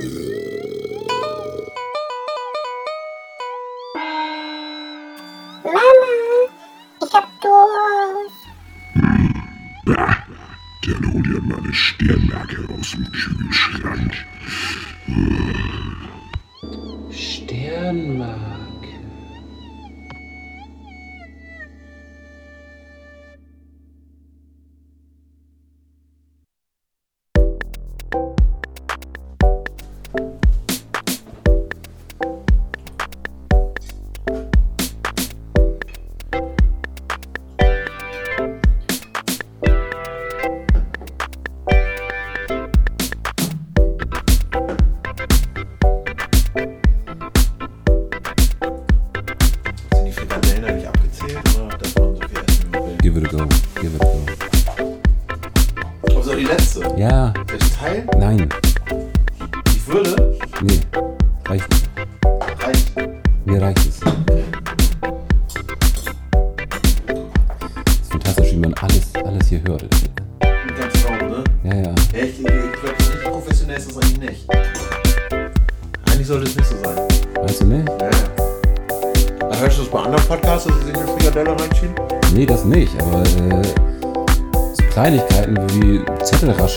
Mama, ich hab Durst. Dann hol dir mal eine Sternmarke aus dem Kühlschrank. Sternmarke.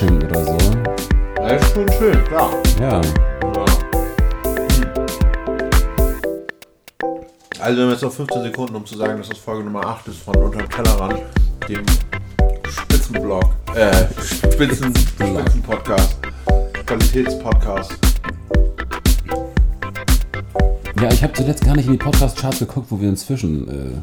Rascheln oder so. Ja, ist schon schön, klar. Ja. Ja. Also wir haben jetzt noch 15 Sekunden, um zu sagen, dass das Folge Nummer 8 ist von Unterm Tellerrand, dem Spitzenblog, äh, Spitzen, Spitzenpodcast, Qualitätspodcast. Ja, ich habe zuletzt gar nicht in die Podcast-Charts geguckt, wo wir inzwischen.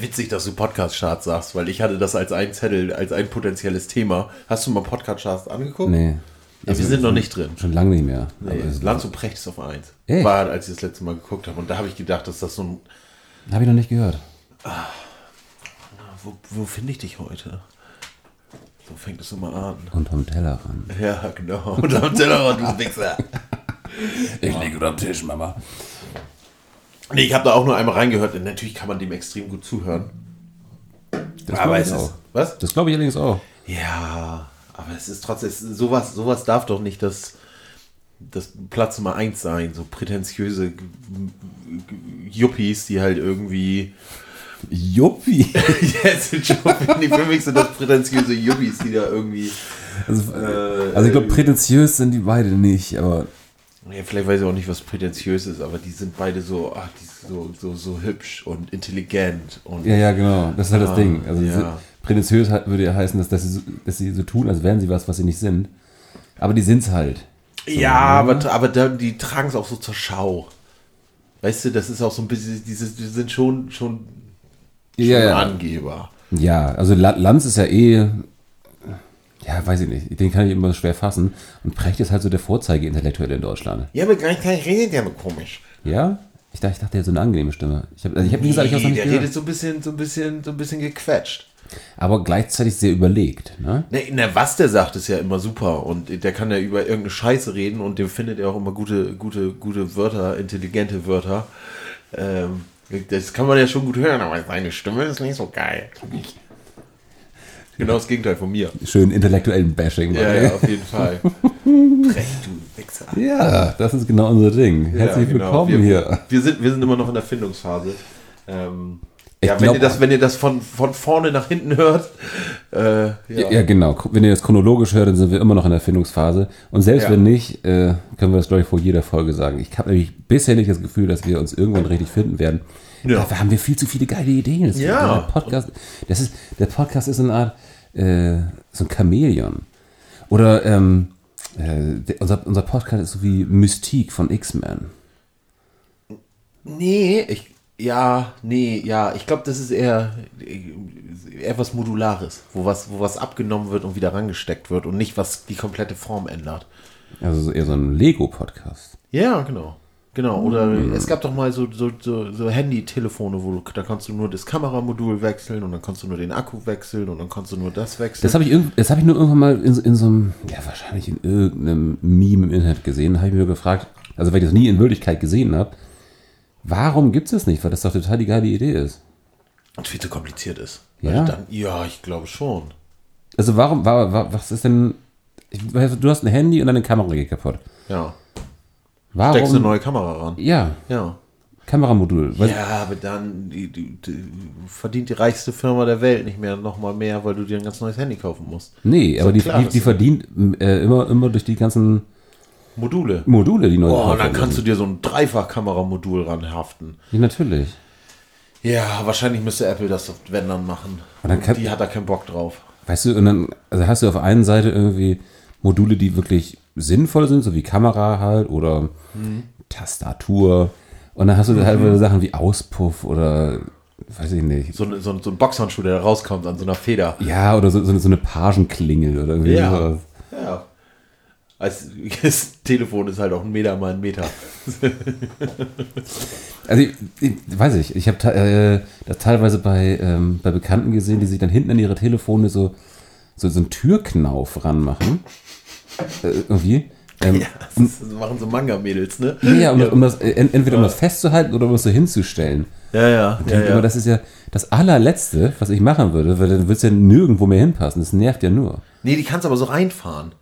Witzig, dass du Podcast-Charts sagst, weil ich hatte das als ein Zettel, als ein potenzielles Thema. Hast du mal Podcast-Charts angeguckt? Nee. Ja, wir sind noch nicht drin. Schon lange nicht mehr. Nee, Lanz und Precht ist auf 1. Echt? War, als ich das letzte Mal geguckt habe. Und da habe ich gedacht, dass das so ein. Habe ich noch nicht gehört. Wo, wo finde ich dich heute? So fängt es immer an. Unterm Tellerrand. Ja, genau. Und am Tellerrand, du Wichser. Ich liege unter dem Tisch, Mama. Nee, ich habe da auch nur einmal reingehört. Und natürlich kann man dem extrem gut zuhören. Das aber glaube es ich ist. auch. Was? Das glaube ich allerdings auch. Ja, aber es ist trotzdem. Sowas, sowas darf doch nicht das, das Platz Nummer 1 sein. So prätentiöse Yuppies, die halt irgendwie. Juppi. Jetzt sind schon, für mich sind das prätentiöse Yuppies, die da irgendwie. Also, Äh, also ich glaube, prätentiös sind die beide nicht, aber Ja, vielleicht weiß ich auch nicht, was prätentiös ist, aber die sind beide so, ach, die sind so, so, so hübsch und intelligent und ja, ja, genau. Das ist halt das Ah, Ding. Also ja. prätentiös würde ja heißen, dass, dass, sie, so- dass sie so tun, als wären sie was, was sie nicht sind. Aber die sind's halt. ja, aber, aber da, die tragen es auch so zur Schau. Weißt du, das ist auch so ein bisschen, dieses, die sind schon, schon, schon Ja. Angeber. Ja, also La- Lanz ist ja eh, ja, weiß ich nicht, den kann ich immer schwer fassen. Und Precht ist halt so der Vorzeige-Intellektuelle in Deutschland. Ja, aber gleichzeitig redet der komisch. Ja? Ich dachte, ich dachte, der hat so eine angenehme Stimme. Ich habe, also ich hab, wie gesagt, ich Nee, nicht der gehört. redet so ein bisschen, so ein bisschen, so ein bisschen gequetscht. Aber gleichzeitig sehr überlegt, ne? Ne, na, was der sagt, ist ja immer super. Und der kann ja über irgendeine Scheiße reden und dem findet er auch immer gute, gute, gute Wörter, intelligente Wörter. Ähm, das kann man ja schon gut hören, aber seine Stimme ist nicht so geil. Genau das Gegenteil von mir. Schön intellektuellen Bashing. Ja, ja, auf jeden Fall. Recht, du Wichser. ja, das ist genau unser Ding. Herzlich Ja, genau. willkommen wir, hier. Wir sind, wir sind immer noch in der Findungsphase. Ähm, Ich ja, wenn glaub- ihr das, wenn ihr das von, von vorne nach hinten hört, äh, ja. Ja. ja, genau. Wenn ihr das chronologisch hört, dann sind wir immer noch in der Findungsphase. Und selbst Ja. wenn nicht, äh, können wir das, glaube ich, vor jeder Folge sagen. Ich habe nämlich bisher nicht das Gefühl, dass wir uns irgendwann richtig finden werden. Ja. Dafür haben wir viel zu viele geile Ideen. Das Ja. Der Podcast, das ist, der Podcast ist so eine Art, äh, so ein Chamäleon. Oder ähm, äh, der, unser, unser Podcast ist so wie Mystique von X-Men. Nee, ich, ja, nee, ja, ich glaube, das ist eher, eher was Modulares, wo was, wo was abgenommen wird und wieder rangesteckt wird und nicht, was die komplette Form ändert. Also so eher so ein Lego-Podcast. Ja, genau. Genau, oder Hm. es gab doch mal so, so, so, so Handy-Telefone, wo du, da kannst du nur das Kameramodul wechseln und dann kannst du nur den Akku wechseln und dann kannst du nur das wechseln. Das habe ich, das hab ich nur irgendwann mal in, so- in so einem, ja, wahrscheinlich in irgendeinem Meme im Internet gesehen. Da habe ich mir gefragt, also weil ich das nie in Wirklichkeit gesehen habe, warum gibt es das nicht? Weil das doch total die geile Idee ist. Und viel zu kompliziert ist. Ja? Weil Dann, ja, ich glaube schon. Also warum, wa, wa, was ist denn, ich du hast ein Handy und deine Kamera geht kaputt. Ja. Warum? Steckst eine neue Kamera ran. ja, Ja. Kameramodul. Ja, aber dann die, die, die, verdient die reichste Firma der Welt nicht mehr nochmal mehr, weil du dir ein ganz neues Handy kaufen musst. Nee, aber die, klar, die, die verdient äh, immer, immer durch die ganzen Module. Module, die neu Oh, dann kannst du dir so ein Dreifach-Kameramodul ranhaften. Ja, natürlich. Ja, wahrscheinlich müsste Apple das auf wenn dann machen. Kann- die hat da keinen Bock drauf. Weißt du, und dann also hast du auf einer Seite irgendwie Module, die wirklich sinnvoll sind, so wie Kamera halt oder Mhm. Tastatur. Und dann hast du halt wieder Sachen wie Auspuff oder weiß ich nicht. So, ein- so, so ein Boxhandschuh, der da rauskommt an so einer Feder. Ja, oder so, so, eine- so eine Pagenklingel oder irgendwie Ja. sowas. Ja. Als, das Telefon ist halt auch ein Meter mal ein Meter. Also, ich, ich, weiß ich, ich habe äh, das teilweise bei, ähm, bei Bekannten gesehen, die sich dann hinten an ihre Telefone so, so, so einen Türknauf ranmachen. Äh, irgendwie. Ähm, Ja, das, das machen so Manga-Mädels, ne? ja, um, das- um das, äh, ent- entweder um das festzuhalten oder um das so hinzustellen. ja, ja. ja, Aber ja. das ist ja das allerletzte, was ich machen würde, weil dann wird es ja nirgendwo mehr hinpassen. Das nervt ja nur. Nee, die kannst aber so reinfahren.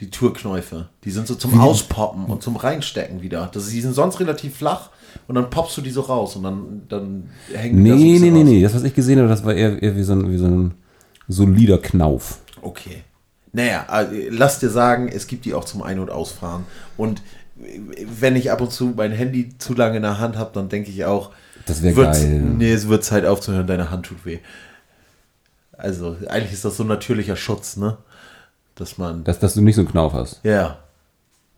Die, Türknäufe. Die sind so zum Auspoppen und zum Reinstecken wieder. Das, die sind sonst relativ flach und dann poppst du die so raus und dann, dann hängen die da so Nee, nee, nee, nee. Das, was ich gesehen habe, das war eher, eher wie, so ein, wie so ein solider Knauf. Okay. Naja, also, lass dir sagen, es gibt die auch zum Ein- und Ausfahren. Und wenn ich ab und zu mein Handy zu lange in der Hand habe, dann denke ich auch, Das wäre geil. Nee, es wird Zeit aufzuhören, deine Hand tut weh. Also, eigentlich ist das so ein natürlicher Schutz, ne? Dass man. Dass, dass du nicht so einen Knauf hast. ja.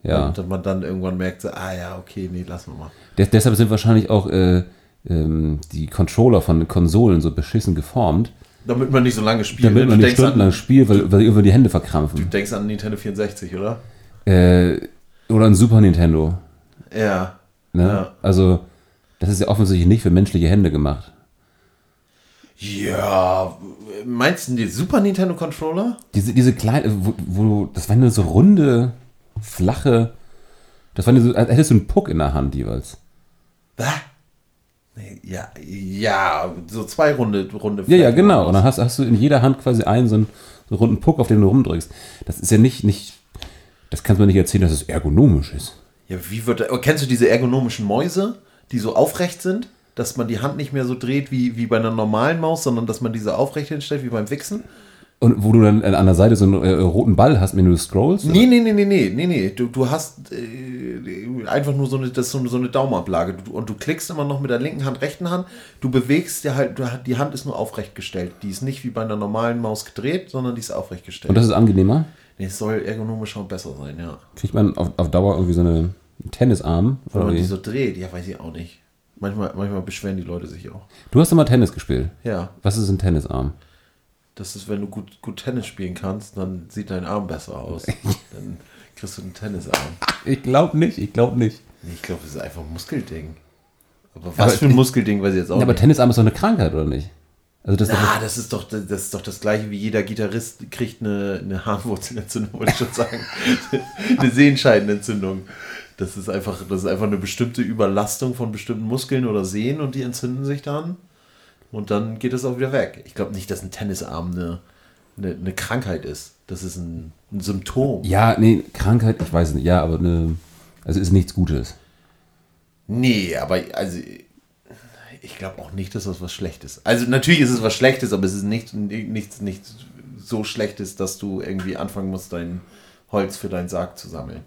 Ja. Und dass man dann irgendwann merkt, so, ah ja, okay, nee, lassen wir mal. Des, deshalb sind wahrscheinlich auch äh, ähm, die Controller von den Konsolen so beschissen geformt, Damit man nicht so lange spielt. damit ne? man du, nicht stundenlang an, spielt, weil, weil irgendwann die Hände du verkrampfen. denkst an Nintendo 64, oder? Äh, oder ein Super Nintendo. Ja. Ne? Ja. Also, das ist ja offensichtlich nicht für menschliche Hände gemacht. Ja, meinst du die Super Nintendo Controller? Diese, diese kleine, wo, wo, das waren nur so runde, flache, das waren so, als hättest du einen Puck in der Hand jeweils. Was? Ja, ja, so zwei runde, runde Ja, ja, genau. Und dann hast, hast du in jeder Hand quasi einen so einen, so einen runden Puck, auf den du rumdrückst. Das ist ja nicht, nicht, das kannst du mir nicht erzählen, dass es ergonomisch ist. Ja, wie wird oh, Kennst du diese ergonomischen Mäuse, die so aufrecht sind? Dass man die Hand nicht mehr so dreht wie, wie bei einer normalen Maus, sondern dass man diese aufrecht hinstellt wie beim Wichsen? Und wo du dann an der Seite so einen äh, roten Ball hast, wenn du scrollst. Nee, nee, nee, nee, nee, nee, nee. Du, du hast äh, einfach nur so eine, das so so eine Daumenablage. Du, und du klickst immer noch mit der linken Hand, rechten Hand. Du bewegst ja halt, du, die Hand ist nur aufrecht gestellt. Die ist nicht wie bei einer normalen Maus gedreht, sondern die ist aufrecht gestellt. Und das ist angenehmer. nee, es soll ergonomischer und besser sein, ja. Kriegt man auf, auf Dauer irgendwie so eine einen Tennisarm. Wenn Oder man wie? die so dreht, ja, weiß ich auch nicht. Manchmal, manchmal beschweren die Leute sich auch. Du hast mal Tennis gespielt. Ja, Was ist ein Tennisarm? Das ist, wenn du gut, gut Tennis spielen kannst, dann sieht dein Arm besser aus. dann kriegst du einen Tennisarm. Ich glaube nicht, ich glaube nicht. Nee, ich glaube, das ist einfach ein Muskelding. Aber was für ein Muskelding, weiß ich jetzt auch Ja, aber nicht. Tennisarm ist doch eine Krankheit, oder nicht? Also das ist Ah, doch, das ist doch das ist doch das gleiche wie jeder Gitarrist kriegt eine, eine Harnwurzelentzündung, wollte ich schon sagen. eine Sehenscheidenentzündung. Das ist einfach, das ist einfach eine bestimmte Überlastung von bestimmten Muskeln oder Sehnen und die entzünden sich dann. Und dann geht es auch wieder weg. Ich glaube nicht, dass ein Tennisarm eine, eine, eine Krankheit ist. Das ist ein, ein Symptom. ja, nee, Krankheit, ich weiß nicht, ja, aber eine, also ist nichts Gutes. Nee, aber also ich glaube auch nicht, dass das was Schlechtes. Also natürlich ist es was Schlechtes, aber es ist nicht, nichts nicht so Schlechtes, dass du irgendwie anfangen musst, dein Holz für deinen Sarg zu sammeln.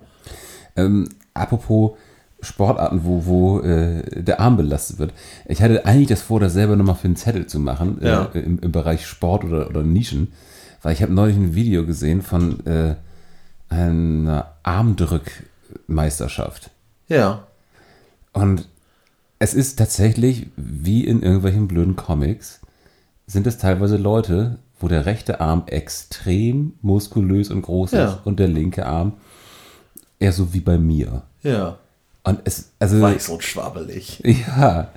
Ähm, apropos Sportarten, wo, wo äh, der Arm belastet wird. Ich hatte eigentlich das vor, das selber nochmal für einen Zettel zu machen, Ja. äh, im, im Bereich Sport oder, oder Nischen, weil ich habe neulich ein Video gesehen von äh, einer Armdrückmeisterschaft. Ja. Und es ist tatsächlich, wie in irgendwelchen blöden Comics, sind es teilweise Leute, wo der rechte Arm extrem muskulös und groß Ja. ist und der linke Arm eher so wie bei mir. Ja. Und es, also, Weiß und schwabbelig. ja,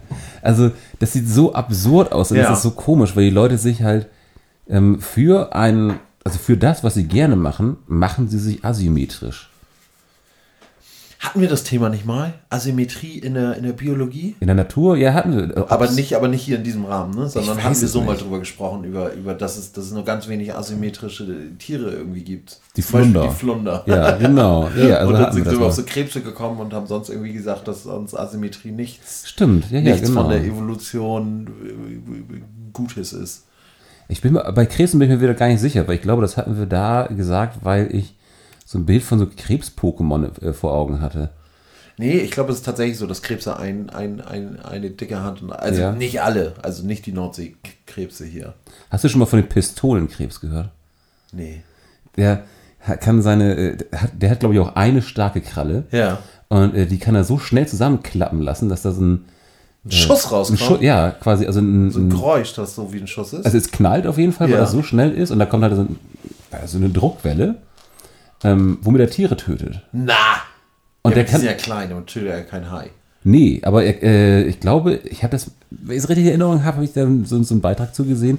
also das sieht so absurd aus und Ja. das ist so komisch, weil die Leute sich halt ähm, für ein, also für das, was sie gerne machen, machen sie sich asymmetrisch. Hatten wir das Thema nicht mal? Asymmetrie in der, in der Biologie? In der Natur, ja, hatten wir. Ob's- Aber nicht, aber nicht hier in diesem Rahmen, ne? sondern haben wir so mal nicht. drüber gesprochen, über, über dass, es, dass es nur ganz wenig asymmetrische Tiere irgendwie gibt. Die Zum Beispiel Flunder. Die Flunder. Ja, genau. Ja, also und dann sind wir auf mal. so Krebse gekommen und haben sonst irgendwie gesagt, dass sonst Asymmetrie nichts, Stimmt, ja, ja, nichts genau. von der Evolution äh, Gutes ist. Ich bin bei Krebsen bin ich mir wieder gar nicht sicher, weil ich glaube, das hatten wir da gesagt, weil ich so ein Bild von so Krebs-Pokémon äh, vor Augen hatte. Nee, ich glaube, es ist tatsächlich so, dass Krebse ein, ein, ein, eine dicke Hand und also Ja. nicht alle, also nicht die Nordseekrebse hier. Hast du schon mal von dem Pistolenkrebs gehört? Nee. Der hat- kann seine, äh, der hat, glaube ich auch eine starke Kralle. Ja. Und äh, die kann er so schnell zusammenklappen lassen, dass da so ein, Ein Schuss ein rauskommt. Schu ja, quasi, also ein, so ein ein Geräusch, das so wie ein Schuss ist. also es knallt auf jeden Fall, weil Ja. das so schnell ist und da kommt halt so, ein, so eine Druckwelle, ähm, womit er Tiere tötet. Na! Und der die kann, ja klein und tötet ja kein Hai. Nee, aber äh, ich glaube, ich habe das, wenn ich es richtig in Erinnerung habe, habe ich da so, so einen Beitrag zugesehen,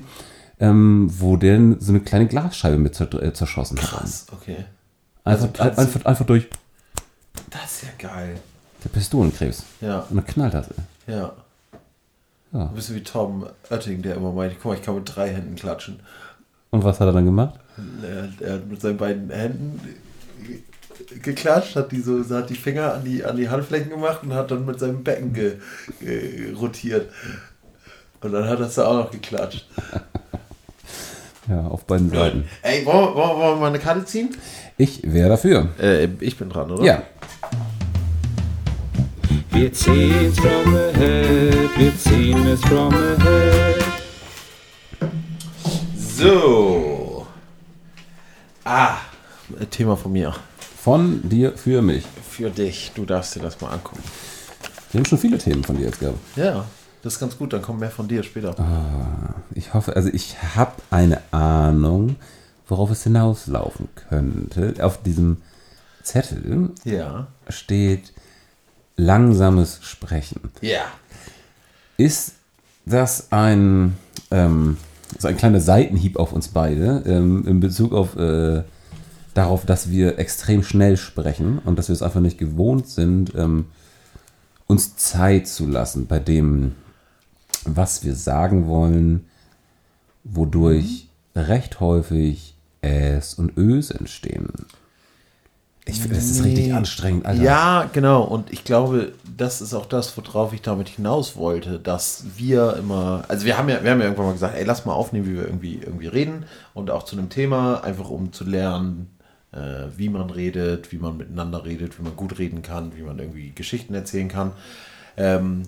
ähm, wo der so eine kleine Glasscheibe mit äh, zerschossen hat. Krass, okay. Einfach, Also du- einfach, einfach durch Das ist ja geil. der Pistolenkrebs. Ja, Und dann knallt das. ja. Ja. Du bist wie Tom Oetting, der immer meint, guck mal, ich kann mit drei Händen klatschen. Und was hat er dann gemacht? Er, er hat mit seinen beiden Händen geklatscht, hat die so, hat die Finger an die, an die Handflächen gemacht und hat dann mit seinem Becken ge, ge, rotiert. Und dann hat er es da auch noch geklatscht. Ja, auf beiden Seiten. Ey, wollen wir, wollen, wir- wollen wir mal eine Karte ziehen? Ich wäre dafür. Äh, ich bin dran, oder? Ja. Wir ziehen's from the head, wir ziehen es from the head. So. Ah, Thema von mir. Von dir für mich. Für dich. Du darfst dir das mal angucken. Wir haben schon viele Themen von dir jetzt gehabt. Ja, das ist ganz gut. Dann kommt mehr von dir später. Ich hoffe, also ich habe eine Ahnung, worauf es hinauslaufen könnte. Auf diesem Zettel Ja. steht langsames Sprechen. Ja. Ist das ein, ähm, so ein kleiner Seitenhieb auf uns beide ähm, in Bezug auf äh, darauf, dass wir extrem schnell sprechen und dass wir es einfach nicht gewohnt sind, ähm, uns Zeit zu lassen bei dem, was wir sagen wollen, wodurch recht häufig Es und Ös entstehen. Ich finde, das ist richtig Nee. anstrengend, Alter. Ja, genau. Und ich glaube, das ist auch das, worauf ich damit hinaus wollte, dass wir immer, also wir haben ja, wir haben ja irgendwann mal gesagt, ey, lass mal aufnehmen, wie wir irgendwie, irgendwie reden und auch zu einem Thema, einfach um zu lernen, äh, wie man redet, wie man miteinander redet, wie man gut reden kann, wie man irgendwie Geschichten erzählen kann. Ähm,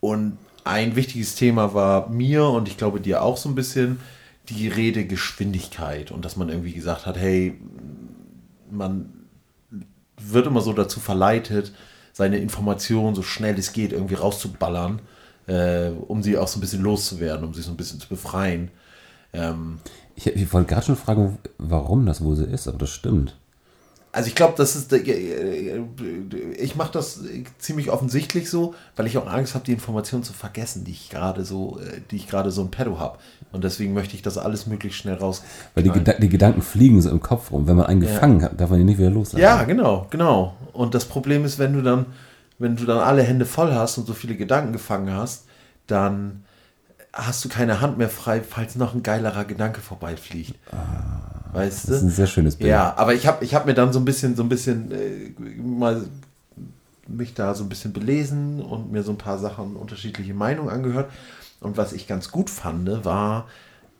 und ein wichtiges Thema war mir und ich glaube dir auch so ein bisschen die Redegeschwindigkeit und dass man irgendwie gesagt hat, hey, man wird immer so dazu verleitet, seine Informationen so schnell es geht irgendwie rauszuballern, äh, um sie auch so ein bisschen loszuwerden, um sich so ein bisschen zu befreien. Ähm, Ich, ich wollte gerade schon fragen, warum das wohl so ist, aber das stimmt. Also ich glaube, das ist, äh, ich mache das ziemlich offensichtlich so, weil ich auch Angst habe, die Informationen zu vergessen, die ich gerade so, äh, die ich gerade so im Pedo habe. Und deswegen möchte ich das alles möglichst schnell raus. Weil die, Geda die Gedanken fliegen so im Kopf rum. Wenn man einen gefangen hat, darf man ihn nicht wieder loslassen. Ja, genau, genau. Und das Problem ist, wenn du dann, wenn du dann alle Hände voll hast und so viele Gedanken gefangen hast, dann hast du keine Hand mehr frei, falls noch ein geilerer Gedanke vorbeifliegt. Weißt du? Das ist ein sehr schönes Bild. Ja, aber ich habe ich hab mir dann so ein bisschen, so ein bisschen äh, mal mich da so ein bisschen belesen und mir so ein paar Sachen, unterschiedliche Meinungen angehört. Und was ich ganz gut fand, war,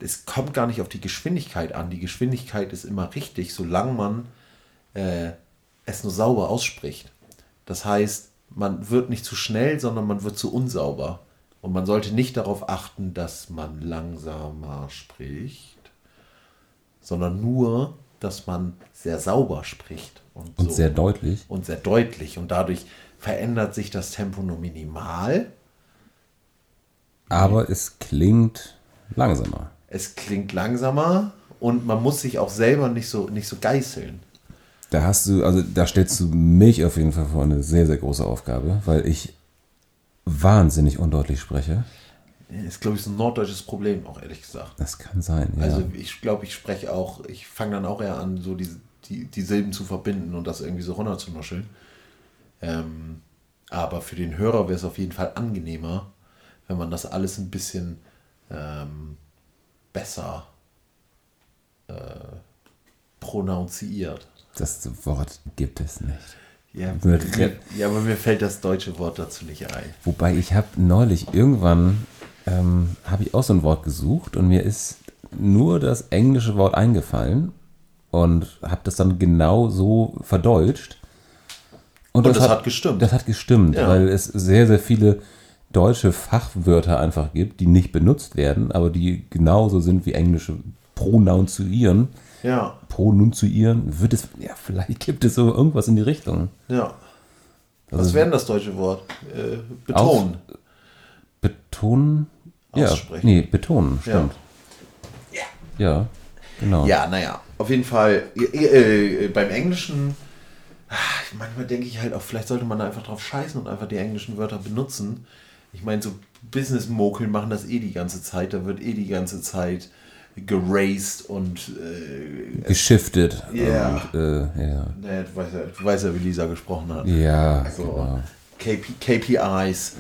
es kommt gar nicht auf die Geschwindigkeit an. Die Geschwindigkeit ist immer richtig, solange man äh, es nur sauber ausspricht. Das heißt, man wird nicht zu schnell, sondern man wird zu unsauber. Und man sollte nicht darauf achten, dass man langsamer spricht, sondern nur, dass man sehr sauber spricht. Und, Und so. sehr deutlich. Und sehr deutlich. Und dadurch verändert sich das Tempo nur minimal. Aber es klingt langsamer. Es klingt langsamer und man muss sich auch selber nicht so, nicht so geißeln. Da hast du, also da stellst du mich auf jeden Fall vor eine sehr, sehr große Aufgabe, weil ich wahnsinnig undeutlich spreche. Ist, glaube ich, so ein norddeutsches Problem, auch ehrlich gesagt. Das kann sein, ja. Also ich glaube, ich spreche auch, ich fange dann auch eher an, so die, die, die Silben zu verbinden und das irgendwie so runterzunuscheln. Ähm, aber für den Hörer wäre es auf jeden Fall angenehmer, wenn man das alles ein bisschen ähm, besser äh, pronunziert. Das Wort gibt es nicht. Ja, mir, ja, aber mir fällt das deutsche Wort dazu nicht ein. Wobei ich habe neulich irgendwann, ähm, habe ich auch so ein Wort gesucht und mir ist nur das englische Wort eingefallen und habe das dann genau so verdeutscht. Und das hat gestimmt. Das hat gestimmt, Ja. weil es sehr, sehr viele deutsche Fachwörter einfach gibt, die nicht benutzt werden, aber die genauso sind wie englische Pronunzieren. Ja, Pronunzieren, wird es, ja, vielleicht gibt es so irgendwas in die Richtung. ja. Was Also- wäre denn das deutsche Wort? Äh, betonen. Betonen? Ja, Aussprechen. nee, betonen, stimmt. Ja, genau. Ja, naja, auf jeden Fall. Äh, äh, beim Englischen, ah, manchmal denke ich halt auch, vielleicht sollte man da einfach drauf scheißen und einfach die englischen Wörter benutzen. Ich meine, so Business-Mokeln machen das eh die ganze Zeit. Da wird eh die ganze Zeit geraced und äh, Geschiftet. Ja. Und, äh, ja. naja, du, weißt ja, du weißt ja, wie Lisa gesprochen hat. Ja, So, genau. KP, KPIs.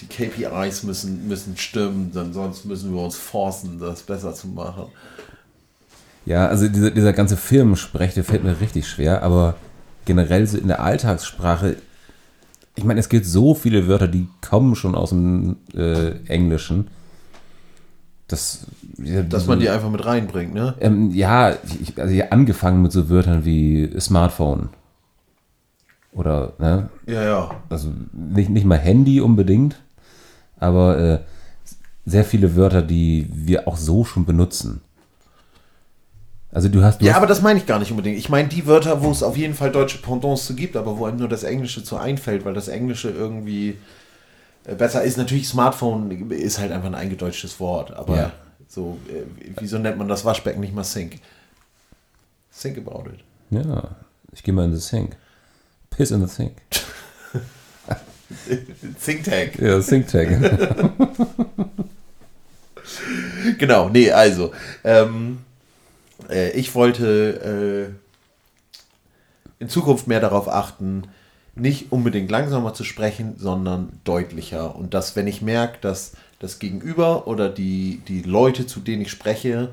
Die KPIs müssen, müssen stimmen, denn sonst müssen wir uns forcen, das besser zu machen. Ja, also dieser, dieser ganze Firmensprech, der fällt mir richtig schwer, aber generell so in der Alltagssprache, ich meine, es gibt so viele Wörter, die kommen schon aus dem äh, Englischen. Das, ja, Dass man die einfach mit reinbringt, ne? Ähm, ja, ich, also ja, angefangen mit so Wörtern wie Smartphone. Oder, ne? Ja, ja. Also nicht, nicht mal Handy unbedingt, aber äh, sehr viele Wörter, die wir auch so schon benutzen. Also du hast. Du Ja, hast aber das meine ich gar nicht unbedingt. Ich meine die Wörter, wo es auf jeden Fall deutsche Pendants zu gibt, aber wo einem nur das Englische zu einfällt, weil das Englische irgendwie äh, besser ist. Natürlich, Smartphone ist halt einfach ein eingedeutschtes Wort, aber Ja. so, äh, wieso nennt man das Waschbecken nicht mal Sink? Think about it. ja, ich gehe mal in the sink. Piss in the sink. Think Tag. Ja, Sink Tag. Genau, nee, also, ähm, äh, ich wollte äh, in Zukunft mehr darauf achten, nicht unbedingt langsamer zu sprechen, sondern deutlicher. Und dass, wenn ich merke, dass das Gegenüber oder die, die Leute, zu denen ich spreche,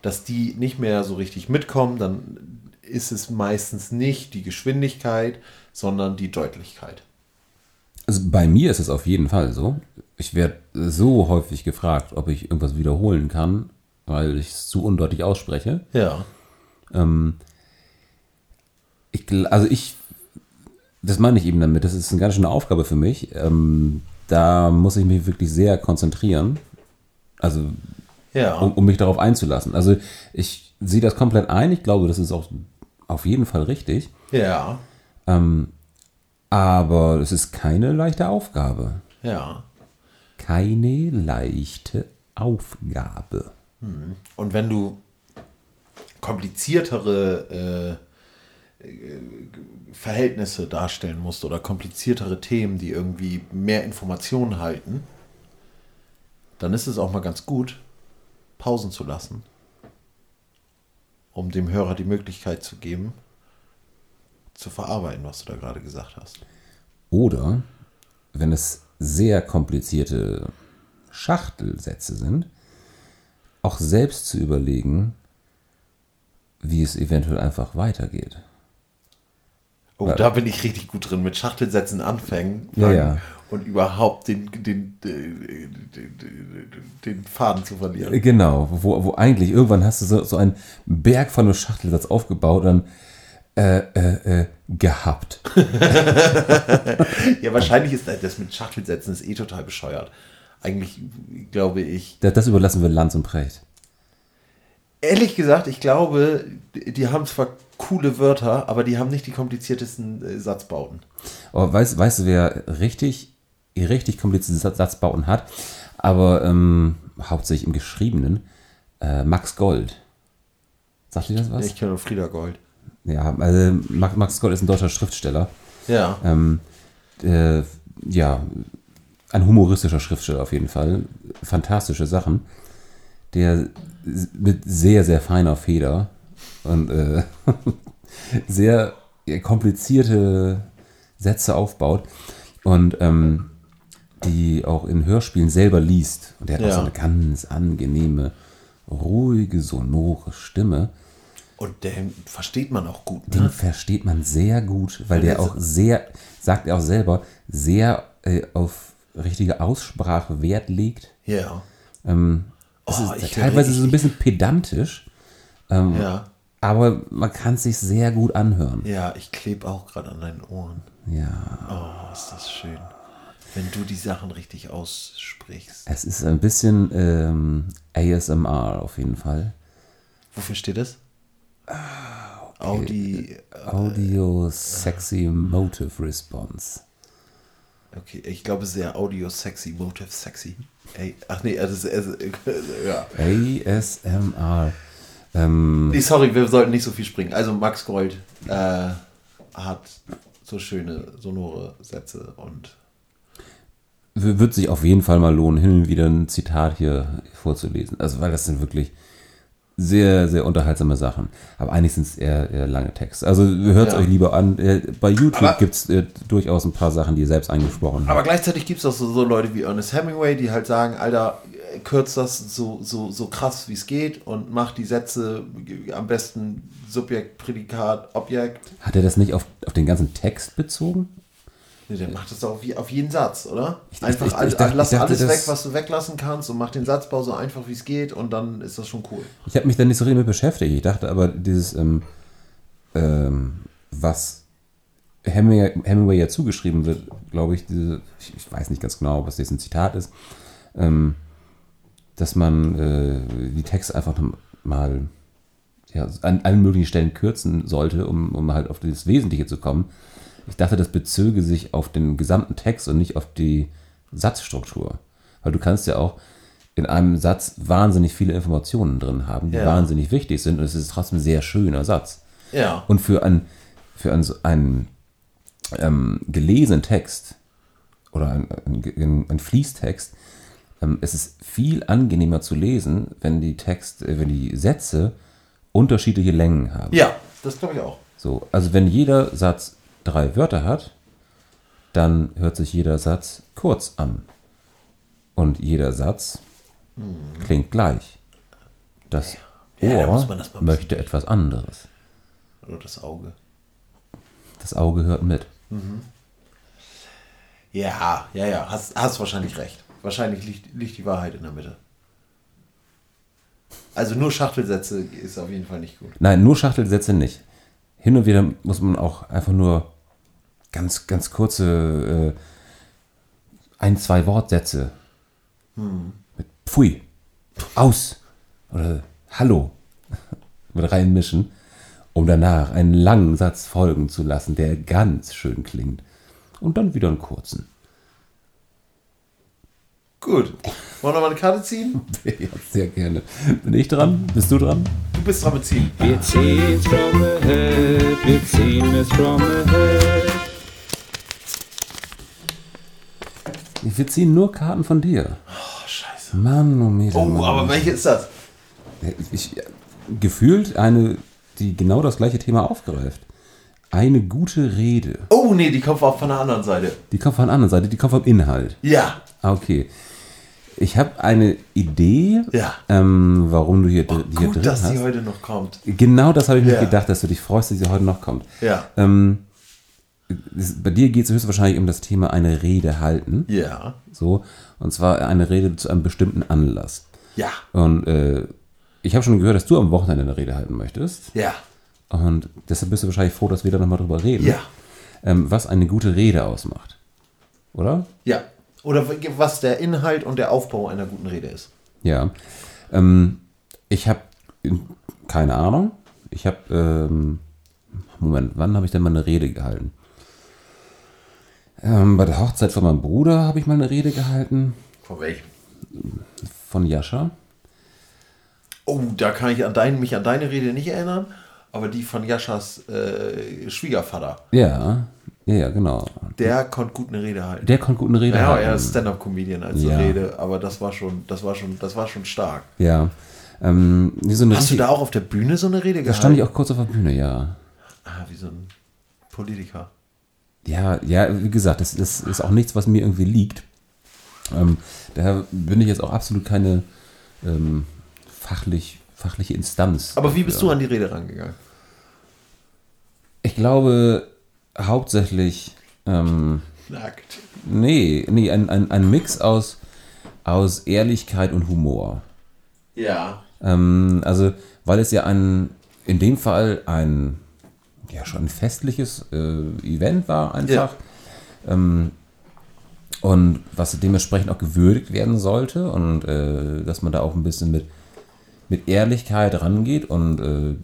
dass die nicht mehr so richtig mitkommen, dann ist es meistens nicht die Geschwindigkeit, sondern die Deutlichkeit. Also bei mir ist es auf jeden Fall so. Ich werde so häufig gefragt, ob ich irgendwas wiederholen kann, weil ich es zu undeutlich ausspreche. Ja. Ich, gl- also ich, das meine ich eben damit, das ist eine ganz schöne Aufgabe für mich. Ähm, da muss ich mich wirklich sehr konzentrieren, also Ja. um, um mich darauf einzulassen. Also ich sehe das komplett ein, ich glaube, das ist auch auf jeden Fall richtig, ja. Aber es ist keine leichte Aufgabe. Ja. Keine leichte Aufgabe. Und wenn du kompliziertere äh, äh, Verhältnisse darstellen musst oder kompliziertere Themen, die irgendwie mehr Informationen halten, dann ist es auch mal ganz gut, Pausen zu lassen, um dem Hörer die Möglichkeit zu geben, zu verarbeiten, was du da gerade gesagt hast. Oder wenn es sehr komplizierte Schachtelsätze sind, auch selbst zu überlegen, wie es eventuell einfach weitergeht. Oh, Ja. da bin ich richtig gut drin, mit Schachtelsätzen anfangen Ja, ja. und überhaupt den, den, den, den, den Faden zu verlieren. Genau, wo, wo eigentlich irgendwann hast du so, so einen Berg von einem Schachtelsatz aufgebaut und dann äh, äh, äh, gehabt. Ja, wahrscheinlich ist das mit Schachtelsätzen ist eh total bescheuert. Eigentlich glaube ich, Das, das überlassen wir Lanz und Precht. ehrlich gesagt, ich glaube, die haben zwar coole Wörter, aber die haben nicht die kompliziertesten äh, Satzbauten. Aber weißt, weißt du, wer richtig, richtig komplizierte Satz- Satzbauten hat, aber ähm, hauptsächlich im Geschriebenen? Äh, Max Gold. Sagt dir das was? Ich kenne nur Frieda Gold. Ja, also Max, Gold ist ein deutscher Schriftsteller. Ja. Ähm, äh, ja, ein humoristischer Schriftsteller auf jeden Fall. Fantastische Sachen. Der mit sehr, sehr feiner Feder und äh, sehr ja, komplizierte Sätze aufbaut und ähm, die auch in Hörspielen selber liest. Und der hat auch Ja. so eine ganz angenehme, ruhige, sonore Stimme. Und den versteht man auch gut. Den Ne? versteht man sehr gut, weil der der auch sehr, sagt er auch selber, sehr äh, auf richtige Aussprache Wert legt. Ja. Ähm, es Oh, ist teilweise so ein bisschen pedantisch, Ja. aber man kann es sich sehr gut anhören. Ja, ich klebe auch gerade an deinen Ohren. Ja, Oh, ist das schön. Wenn du die Sachen richtig aussprichst. es ist ein bisschen ähm, ASMR auf jeden Fall. Wofür steht das? Audi. Audio Sexy Motive Response. Okay, ich glaube sehr Audio Sexy, Motive Sexy. Ey, ach nee, das ist, es- ja. ASMR. Ähm, Nee, sorry, wir sollten nicht so viel springen. Also Max Gold äh, hat so schöne sonore Sätze und wird sich auf jeden Fall mal lohnen, hin und wieder ein Zitat hier vorzulesen. Also, weil das sind wirklich sehr, sehr unterhaltsame Sachen. Aber eigentlich sind es eher, eher lange Texte. Also, hört es Ja. euch lieber an. Äh, Bei YouTube Aber- gibt es äh, durchaus ein paar Sachen, die ihr selbst eingesprochen Aber habt. gleichzeitig gibt es auch so, so Leute wie Ernest Hemingway, die halt sagen, Alter, kürzt das so, so, so krass wie es geht und macht die Sätze am besten Subjekt, Prädikat, Objekt. Hat er das nicht auf, auf den ganzen Text bezogen? Nee, der macht das doch auf, auf jeden Satz, oder? Ich- einfach ich- ich alles, dachte- lass dachte, alles weg, was du weglassen kannst und mach den Satzbau so einfach wie es geht und dann ist das schon cool. Ich habe mich da nicht so richtig mit beschäftigt. Ich dachte aber, dieses, ähm, ähm, was Hemingway, Hemingway ja zugeschrieben wird, glaube ich, diese, ich, weiß nicht ganz genau, was jetzt ein Zitat ist, ähm, dass man äh, die Texte einfach mal ja, an allen möglichen Stellen kürzen sollte, um, um halt auf das Wesentliche zu kommen. Ich dachte, das bezöge sich auf den gesamten Text und nicht auf die Satzstruktur. Weil du kannst ja auch in einem Satz wahnsinnig viele Informationen drin haben, die Ja. wahnsinnig wichtig sind und es ist trotzdem ein sehr schöner Satz. Ja. Und für, ein, für einen, einen ähm, gelesenen Text oder ein, ein, ein Fließtext, ähm, es ist viel angenehmer zu lesen, wenn die Text, äh, wenn die Sätze unterschiedliche Längen haben. Ja, das glaube ich auch. So, also wenn jeder Satz drei Wörter hat, dann hört sich jeder Satz kurz an. Und jeder Satz klingt gleich. Das. Ja, Ohr man das möchte etwas anderes. Oder das Auge. Das Auge hört mit. Ja, ja, ja, hast, hast wahrscheinlich recht. Wahrscheinlich liegt, liegt die Wahrheit in der Mitte. Also nur Schachtelsätze ist auf jeden Fall nicht gut. Nein, nur Schachtelsätze nicht. Hin und wieder muss man auch einfach nur ganz, ganz kurze äh, ein, zwei Wortsätze mit Pfui, aus oder Hallo mit reinmischen, um danach einen langen Satz folgen zu lassen, der ganz schön klingt. Und dann wieder einen kurzen. Gut. Wollen wir mal eine Karte ziehen? Ja, sehr gerne. Bin ich dran? Bist du dran? Du bist dran mit ziehen. Wir ziehen's from the head, wir ziehen es from the head. Wir ziehen nur Karten von dir. Oh, scheiße. Manometer. Oh, aber welche ist das? ich, gefühlt eine, die genau das gleiche Thema aufgreift. Eine gute Rede. Oh, nee, die kommt auch von der anderen Seite. Die kommt von der anderen Seite, die kommt vom Inhalt. Ja. Ah, okay. Ich habe eine Idee, Ja. ähm, warum du hier, hier Gut, drin dass hast. die heute noch kommt. genau das habe ich mir Ja. gedacht, dass du dich freust, dass sie heute noch kommt. Ja. Ähm, bei dir geht es höchstwahrscheinlich um das Thema eine Rede halten. Ja. So. Und zwar eine Rede zu einem bestimmten Anlass. Ja. Und äh, ich habe schon gehört, dass du am Wochenende eine Rede halten möchtest. Ja. Und deshalb bist du wahrscheinlich froh, dass wir da nochmal drüber reden. Ja. Ähm, was eine gute Rede ausmacht. Oder? Ja. Oder was der Inhalt und der Aufbau einer guten Rede ist. Ja. Ähm, ich habe keine Ahnung. Ich habe, ähm, Moment, wann habe ich denn mal eine Rede gehalten? Ähm, bei der Hochzeit von meinem Bruder habe ich mal eine Rede gehalten. Von welchem? Von Jascha. Oh, da kann ich an dein, mich an deine Rede nicht erinnern, aber die von Jaschas äh, Schwiegervater. Ja, ja, ja, genau. Der konnte gut eine Rede halten. Der konnte gut eine Rede ja, halten. er ist Stand-up-Comedian als Ja. Rede, aber das war schon, das war schon, das war schon stark. Ja. Ähm, so Hast du da auch auf der Bühne so eine Rede Da gehalten? stand ich auch kurz auf der Bühne, ja. Ah, wie so ein Politiker. Ja, ja, wie gesagt, das, das ist auch nichts, was mir irgendwie liegt. Ähm, daher bin ich jetzt auch absolut keine ähm, fachlich, fachliche Instanz. Aber wie bist du an die Rede rangegangen? Ich glaube hauptsächlich, ähm, Nackt. nee, nee, ein, ein, ein Mix aus, aus Ehrlichkeit und Humor. Ja. Ähm, also, weil es ja ein, in dem Fall ein, ja, schon ein festliches äh, Event war einfach. Ähm, und was dementsprechend auch gewürdigt werden sollte und äh, dass man da auch ein bisschen mit, mit Ehrlichkeit rangeht und äh,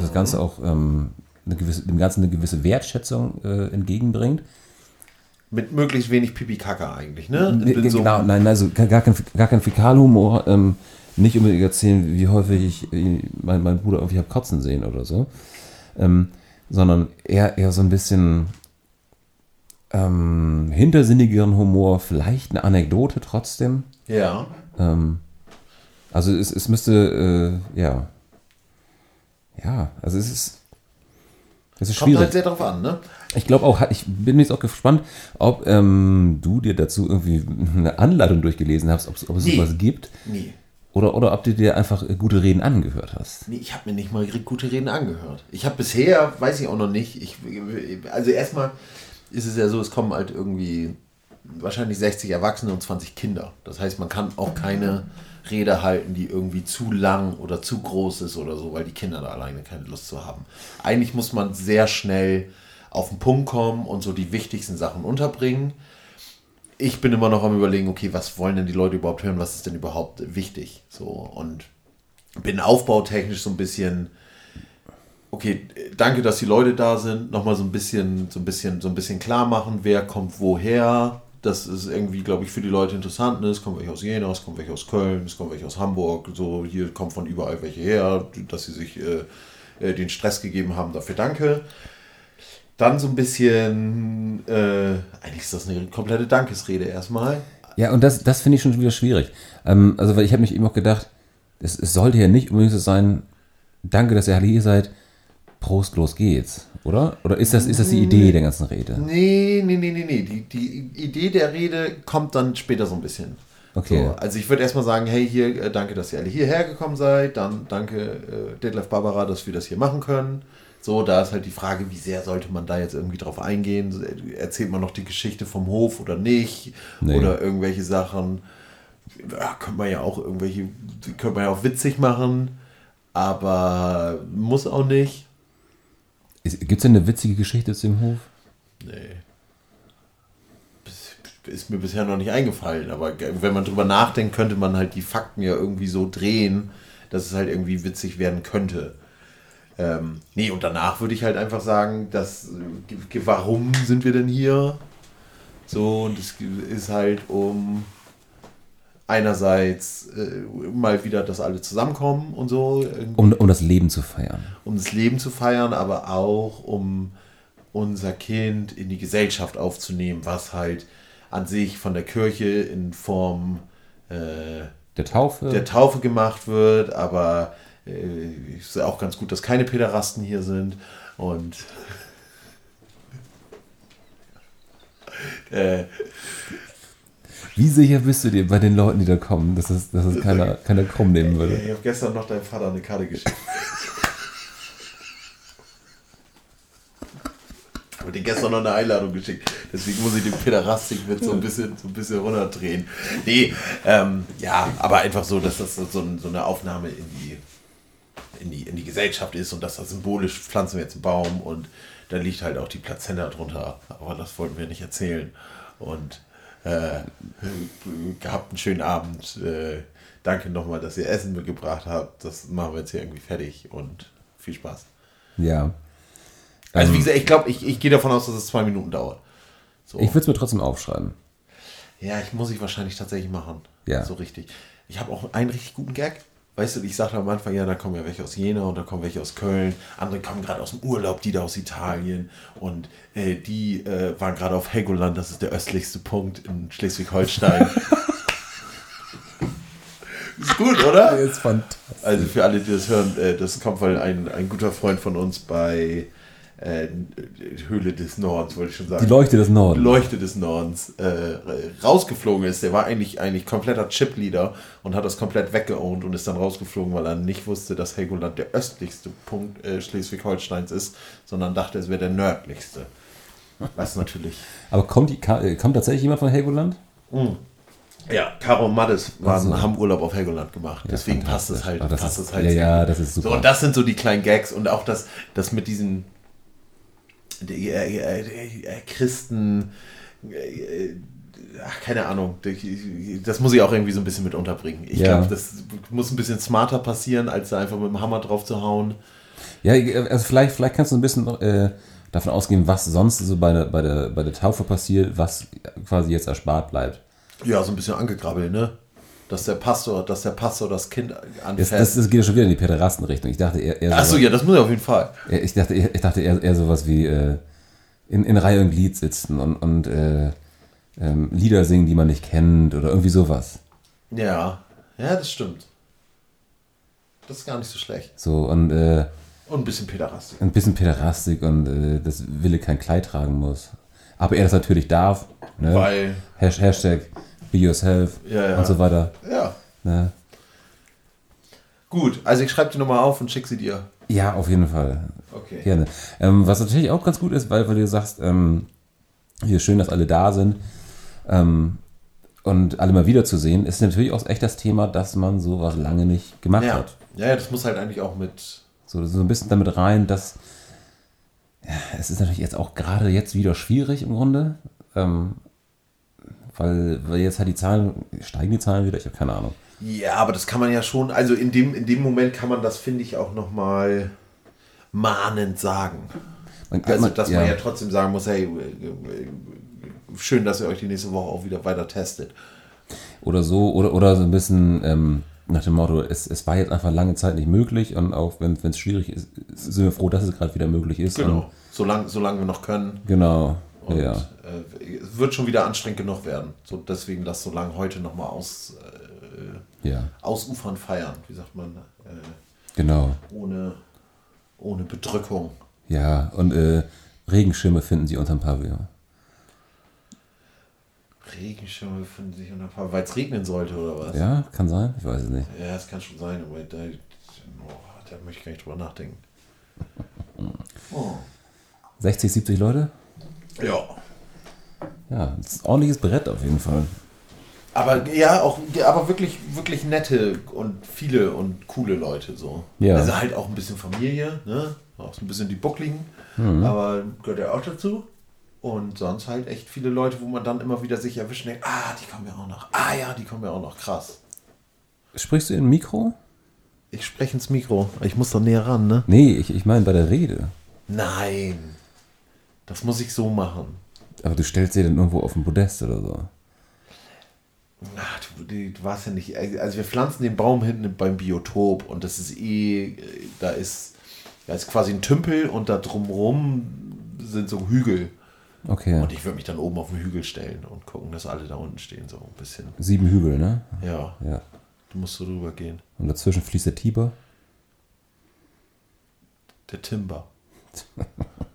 das Ganze auch ähm, eine gewisse, dem Ganzen eine gewisse Wertschätzung äh, entgegenbringt. Mit möglichst wenig Pipi-Kaka eigentlich, ne? Mit so- genau, nein, also gar kein, gar kein Fäkalhumor. Ähm, nicht unbedingt erzählen, wie häufig ich äh, meinen mein Bruder irgendwie hab kotzen sehen oder so. Ähm, sondern eher, eher so ein bisschen ähm, hintersinnigeren Humor, vielleicht eine Anekdote trotzdem. Ja. Ähm, also es, es müsste, äh, ja. Ja, also es ist. Es ist Kommt schwierig. halt sehr drauf an, ne? Ich glaube auch, ich bin jetzt auch gespannt, ob ähm, du dir dazu irgendwie eine Anleitung durchgelesen hast, ob es, Nee. sowas gibt. Nee. Oder, oder ob du dir einfach äh, gute Reden angehört hast. Nee, ich habe mir nicht mal gute Reden angehört. Ich habe bisher, weiß ich auch noch nicht, ich, also erstmal ist es ja so, es kommen halt irgendwie wahrscheinlich 60 Erwachsene und 20 Kinder. Das heißt, man kann auch keine Rede halten, die irgendwie zu lang oder zu groß ist oder so, weil die Kinder da alleine keine Lust zu haben. Eigentlich muss man sehr schnell auf den Punkt kommen und so die wichtigsten Sachen unterbringen. Ich bin immer noch am überlegen, okay, was wollen denn die Leute überhaupt hören, was ist denn überhaupt wichtig? So und bin aufbautechnisch so ein bisschen okay, danke, dass die Leute da sind, nochmal so ein bisschen, so ein bisschen, so ein bisschen klar machen, wer kommt woher. Das ist irgendwie, glaube ich, für die Leute interessant. Ne? Es kommen welche aus Jena, es kommen welche aus Köln, es kommen welche aus Hamburg. So, hier kommen von überall welche her, dass sie sich äh, äh, den Stress gegeben haben. Dafür danke. Dann so ein bisschen, äh, eigentlich ist das eine komplette Dankesrede erstmal. Ja, und das, das finde ich schon wieder schwierig. Ähm, also, weil ich habe mich eben auch gedacht, es, es sollte ja nicht unbedingt so sein, danke, dass ihr alle hier seid, Prost, los geht's, oder? Oder ist das, ist das die Idee der ganzen Rede? Nee, nee, nee, nee, nee. Die, die Idee der Rede kommt dann später so ein bisschen. Okay. So, also ich würde erstmal sagen, hey, hier, äh, danke, dass ihr alle hierher gekommen seid. Dann danke, äh, Detlef Barbara, dass wir das hier machen können. So, da ist halt die Frage, wie sehr sollte man da jetzt irgendwie drauf eingehen? Erzählt man noch die Geschichte vom Hof oder nicht? Nee. Oder irgendwelche Sachen. Ja, könnte man ja auch irgendwelche, könnte man ja auch witzig machen, aber muss auch nicht. Gibt es denn eine witzige Geschichte zu dem Hof? Nee. Ist mir bisher noch nicht eingefallen, aber wenn man drüber nachdenkt, könnte man halt die Fakten ja irgendwie so drehen, dass es halt irgendwie witzig werden könnte. Ähm, nee, und danach würde ich halt einfach sagen, dass, äh, warum sind wir denn hier? So, und es ist halt um einerseits äh, mal wieder, dass alle zusammenkommen und so, Um, um das Leben zu feiern. um das Leben zu feiern, aber auch um unser Kind in die Gesellschaft aufzunehmen, was halt an sich von der Kirche in Form äh, Der Taufe? der Taufe gemacht wird, aber äh, ist auch ganz gut, dass keine Päderasten hier sind und äh, Wie sicher bist du dir bei den Leuten, die da kommen, dass es, dass es keiner, keiner krumm nehmen würde? ich habe gestern noch deinem Vater eine Karte geschickt. Ich habe dir gestern noch eine Einladung geschickt. Deswegen muss ich den Päderastik-Witz so ein bisschen, so ein bisschen runterdrehen. Nee, ähm, ja, aber einfach so, dass das so, so eine Aufnahme in die, in, die, in die Gesellschaft ist und dass das symbolisch pflanzen wir jetzt einen Baum und da liegt halt auch die Plazenta drunter. Aber das wollten wir nicht erzählen. Und äh, gehabt einen schönen Abend. Äh, danke nochmal, dass ihr Essen mitgebracht habt. Das machen wir jetzt hier irgendwie fertig und viel Spaß. Ja. Also wie Ähm, gesagt, ich glaube, ich, ich gehe davon aus, dass es zwei Minuten dauert. So. ich würde es mir trotzdem aufschreiben. ja, ich muss ich wahrscheinlich tatsächlich machen. Ja. So richtig. Ich habe auch einen richtig guten Gag. Weißt du, ich sagte am Anfang, ja, da kommen ja welche aus Jena und da kommen welche aus Köln. Andere kommen gerade aus dem Urlaub, die da aus Italien. Und äh, die äh, waren gerade auf Helgoland, das ist der östlichste Punkt in Schleswig-Holstein. ist gut, oder? ist fantastisch. Also für alle, die das hören, äh, das kommt, weil ein, ein guter Freund von uns bei äh, Höhle des Nordens, wollte ich schon sagen. Die Leuchte des Nordens. Leuchte des Nordens äh, rausgeflogen ist. Der war eigentlich, eigentlich kompletter Chip-Leader und hat das komplett weggeowned und ist dann rausgeflogen, weil er nicht wusste, dass Helgoland der östlichste Punkt äh, Schleswig-Holsteins ist, sondern dachte, es wäre der nördlichste. Was natürlich. Aber kommt, die, äh, kommt tatsächlich jemand von Helgoland? Ja, Caro und Mattes waren, so. haben Urlaub auf Helgoland gemacht. Deswegen passt es halt. Ah, das passt ist- es halt ja, ja, das ist super. So, und das sind so die kleinen Gags und auch das, das mit diesen die, äh, äh, äh, Christen. Äh, ach, keine Ahnung. Das muss ich auch irgendwie so ein bisschen mit unterbringen. Ich Ja. glaube, das muss ein bisschen smarter passieren, als da einfach mit dem Hammer drauf zu hauen. Ja, also vielleicht, vielleicht kannst du ein bisschen äh, davon ausgehen, was sonst so bei der, bei, der, bei der Taufe passiert, was quasi jetzt erspart bleibt. Ja, so ein bisschen angegrabbelt, ne? Dass der Pastor, dass der Pastor das Kind Das, anfasst. das, das geht ja schon wieder in die Pederastenrichtung. Ich dachte eher, eher Achso, ja, das muss er auf jeden Fall. ich dachte, eher, ich dachte eher, eher sowas wie äh, in, in Reihe und Glied sitzen und, und äh, ähm, Lieder singen, die man nicht kennt oder irgendwie sowas. Ja, ja, das stimmt. Das ist gar nicht so schlecht. So und äh, Und ein bisschen Päderastik. ein bisschen Päderastik und äh, dass Wille kein Kleid tragen muss. Aber er das natürlich darf. Ne? Weil, Hash, Hashtag be yourself Ja, ja. und so weiter. ja. Ne? Gut, also ich schreibe die nochmal auf und schicke sie dir. Ja, auf jeden Fall. Okay. Gerne. Ähm, was natürlich auch ganz gut ist, weil, weil du sagst, ähm, hier schön, dass alle da sind ähm, und alle mal wiederzusehen, ist natürlich auch echt das Thema, dass man sowas lange nicht gemacht Ja. hat. ja, ja, das muss halt eigentlich auch mit. So, so ein bisschen damit rein, dass ja, es ist natürlich jetzt auch gerade jetzt wieder schwierig im Grunde, ähm, weil, weil jetzt halt die Zahlen, steigen die Zahlen wieder, ich habe keine Ahnung. Ja, aber das kann man ja schon, also in dem, in dem Moment kann man das, finde ich, auch nochmal mahnend sagen. Man, Also, man- dass man ja trotzdem sagen muss, hey, schön, dass ihr euch die nächste Woche auch wieder weiter testet. Oder so, oder, oder so ein bisschen ähm, nach dem Motto, es, es war jetzt einfach lange Zeit nicht möglich und auch wenn es schwierig ist, sind wir froh, dass es gerade wieder möglich ist. Und, Solange, solange wir noch können. genau. Und ja. äh, es wird schon wieder anstrengend genug werden. So, deswegen lass so lange heute nochmal aus, äh, Ja, ausufern feiern. Wie sagt man? Äh, genau. ohne, ohne Bedrückung. Ja, und äh, Regenschirme finden Sie unterm Pavillon. Regenschirme finden sich unter Paar, weil es regnen sollte oder was? Ja, kann sein, ich weiß es nicht. Ja, das kann schon sein, aber da, oh, da möchte ich gar nicht drüber nachdenken. Oh. 60, 70 Leute? Ja. Ja, das ist ein ordentliches Brett auf jeden Fall. Aber ja, auch, aber wirklich, wirklich nette und viele und coole Leute so. Ja. Also halt auch ein bisschen Familie, ne? Auch so ein bisschen die Buckligen, Mhm. aber gehört ja auch dazu. Und sonst halt echt viele Leute, wo man dann immer wieder sich erwischt und denkt, ah, die kommen ja auch noch. Ah ja, die kommen ja auch noch. Krass. Sprichst du in Mikro? Ich spreche ins Mikro. Ich muss doch näher ran, ne? Nee, ich, ich meine bei der Rede. Nein. Das muss ich so machen. Aber du stellst sie dann irgendwo auf ein Podest oder so. Ach, du, du, du warst ja nicht. Also wir pflanzen den Baum hinten beim Biotop und das ist eh, da ist, da ist quasi ein Tümpel und da drumrum sind so Hügel. Okay. Und ich würde mich dann oben auf den Hügel stellen und gucken, dass alle da unten stehen, so ein bisschen. Sieben Hügel, ne? Ja, Ja. du musst so drüber gehen. Und dazwischen fließt der Tiber. Der Timber.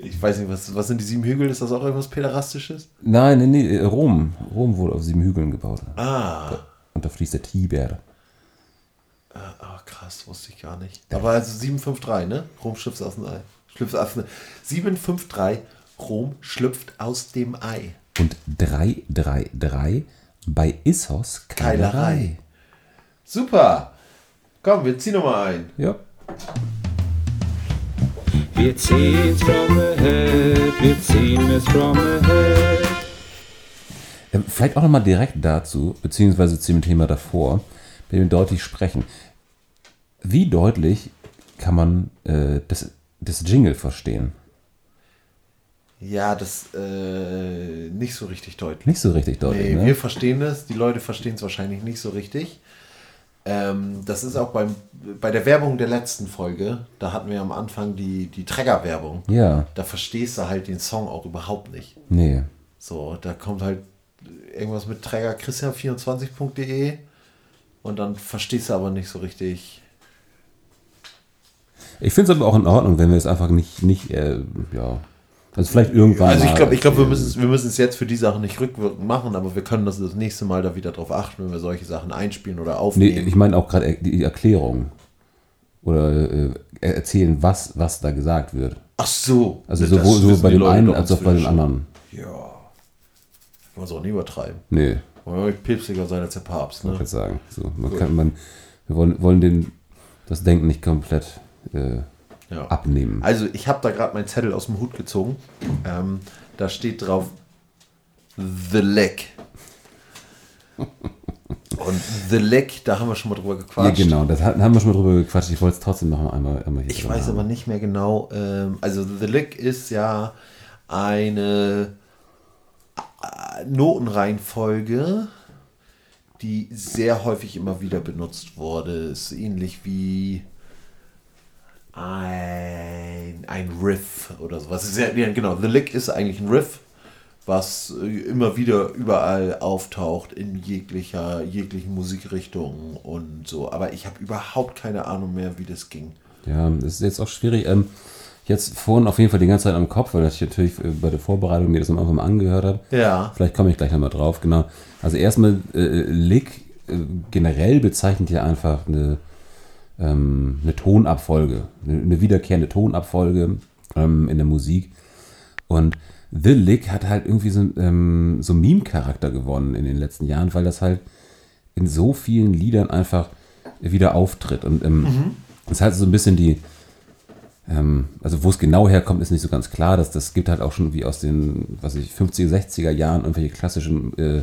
Ich weiß nicht, was, was sind die sieben Hügel? Ist das auch irgendwas Päderastisches? Nein, nee, nee, Rom. Rom wurde auf sieben Hügeln gebaut. Ah, Und da fließt der Tiber. ah krass, wusste ich gar nicht. Aber also 753, ne? Rom schlüpft aus dem Ei. Schlüpft aus dem 753, Rom schlüpft aus dem Ei. Und 333 bei Issos Keilerei. Keilerei. Super. Komm, wir ziehen nochmal ein. Ja. Wir ziehen's from ahead, wir ziehen es from ahead. Ähm, Vielleicht auch nochmal direkt dazu, beziehungsweise zu dem Thema davor, wenn wir deutlich sprechen. Wie deutlich kann man äh, das, das Jingle verstehen? Ja, das äh, nicht so richtig deutlich. Nicht so richtig deutlich, Nee, ne? wir verstehen es, die Leute verstehen es wahrscheinlich nicht so richtig. Ähm, das ist auch beim, bei der Werbung der letzten Folge, da hatten wir am Anfang die, die Trägerwerbung. Ja, Da verstehst du halt den Song auch überhaupt nicht. nee. So, da kommt halt irgendwas mit Träger Christian24.de und dann verstehst du aber nicht so richtig. Ich finde es aber auch in Ordnung, wenn wir es einfach nicht, nicht äh, ja, also vielleicht irgendwann Also ich glaube, ich glaub, wir müssen es wir müssen es jetzt für die Sachen nicht rückwirkend machen, aber wir können das das nächste Mal da wieder drauf achten, wenn wir solche Sachen einspielen oder Nee, aufnehmen. ich meine auch gerade die Erklärung. Oder äh, erzählen, was, was da gesagt wird. Ach so. Also Das sowohl, sowohl bei dem Leute einen als auch bei den anderen. Ja. Kann man es auch nie übertreiben. Nee, Wollen wir nicht päpstlicher sein als der Papst, ich ne? jetzt sagen. So, man kann, man, wir wollen, wollen den, das Denken nicht komplett äh, Ja. abnehmen. Also ich habe da gerade meinen Zettel aus dem Hut gezogen. Ähm, da steht drauf The Leg. Und The Leg, da haben wir schon mal drüber Ja, gequatscht. genau, das haben wir schon mal drüber gequatscht. Ich wollte es trotzdem noch einmal, einmal hier Ich weiß haben. aber nicht mehr genau. Ähm, also The Lick ist ja eine äh, Notenreihenfolge, die sehr häufig immer wieder benutzt wurde. Ist ähnlich wie ein, ein Riff oder sowas. Ist ja, genau, The Lick ist eigentlich ein Riff, was äh, immer wieder überall auftaucht in jeglicher, jeglichen Musikrichtungen und so. Aber ich habe überhaupt keine Ahnung mehr, wie das ging. Ja, das ist jetzt auch schwierig. Ähm, jetzt vorhin auf jeden Fall die ganze Zeit am Kopf, weil ich natürlich äh, bei der Vorbereitung mir das am Anfang mal angehört habe. Ja. Vielleicht komme ich gleich nochmal drauf, genau. Also erstmal, äh, Lick äh, generell bezeichnet ja einfach eine, ähm, eine Tonabfolge, eine, eine wiederkehrende Tonabfolge ähm, in der Musik. Und The Lick hat halt irgendwie so, ähm, so Meme-Charakter gewonnen in den letzten Jahren, weil das halt in so vielen Liedern einfach wieder auftritt. Und ähm, das ist halt so ein bisschen die, ähm, also wo es genau herkommt, ist nicht so ganz klar. Das, das gibt halt auch schon wie aus den, was ich, 50er, 60er Jahren irgendwelche klassischen äh,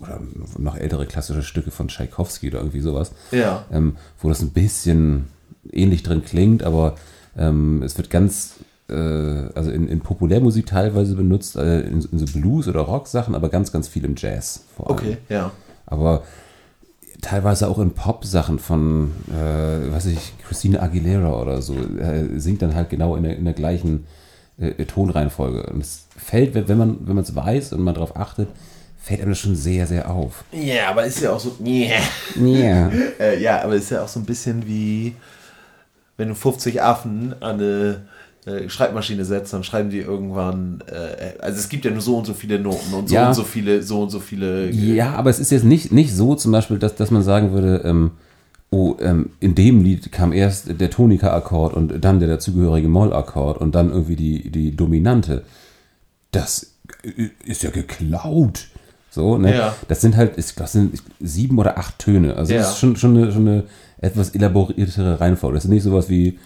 oder noch ältere klassische Stücke von Tchaikovsky oder irgendwie sowas. Ja. Ähm, wo das ein bisschen ähnlich drin klingt, aber ähm, es wird ganz, äh, also in, in Populärmusik teilweise benutzt, äh, in, in so Blues- oder Rock-Sachen, aber ganz, ganz viel im Jazz vor allem. Okay, ja. Aber teilweise auch in Pop-Sachen von, äh, weiß ich, Christina Aguilera oder so, äh, singt dann halt genau in der, in der gleichen äh, Tonreihenfolge. Und es fällt, wenn wenn man wenn man es weiß und man darauf achtet, fällt einem das schon sehr, sehr auf. Ja, aber ist ja auch so. Yeah. Ja. Äh, ja, aber ist ja auch so ein bisschen wie, wenn du 50 Affen an eine äh, Schreibmaschine setzt, dann schreiben die irgendwann. Äh, also es gibt ja nur so und so viele Noten und so Ja. und so viele, so und so viele. Ja, aber es ist jetzt nicht, nicht so zum Beispiel, dass, dass man sagen würde, ähm, oh, ähm, in dem Lied kam erst der Tonika-Akkord und dann der dazugehörige Moll-Akkord und dann irgendwie die, die Dominante. Das ist ja geklaut. So, ne? Ja. Das sind halt, ich glaube, das sind sieben oder acht Töne. Also Ja. das ist schon, schon, eine, schon eine etwas elaboriertere Reihenfolge. Das ist nicht sowas wie,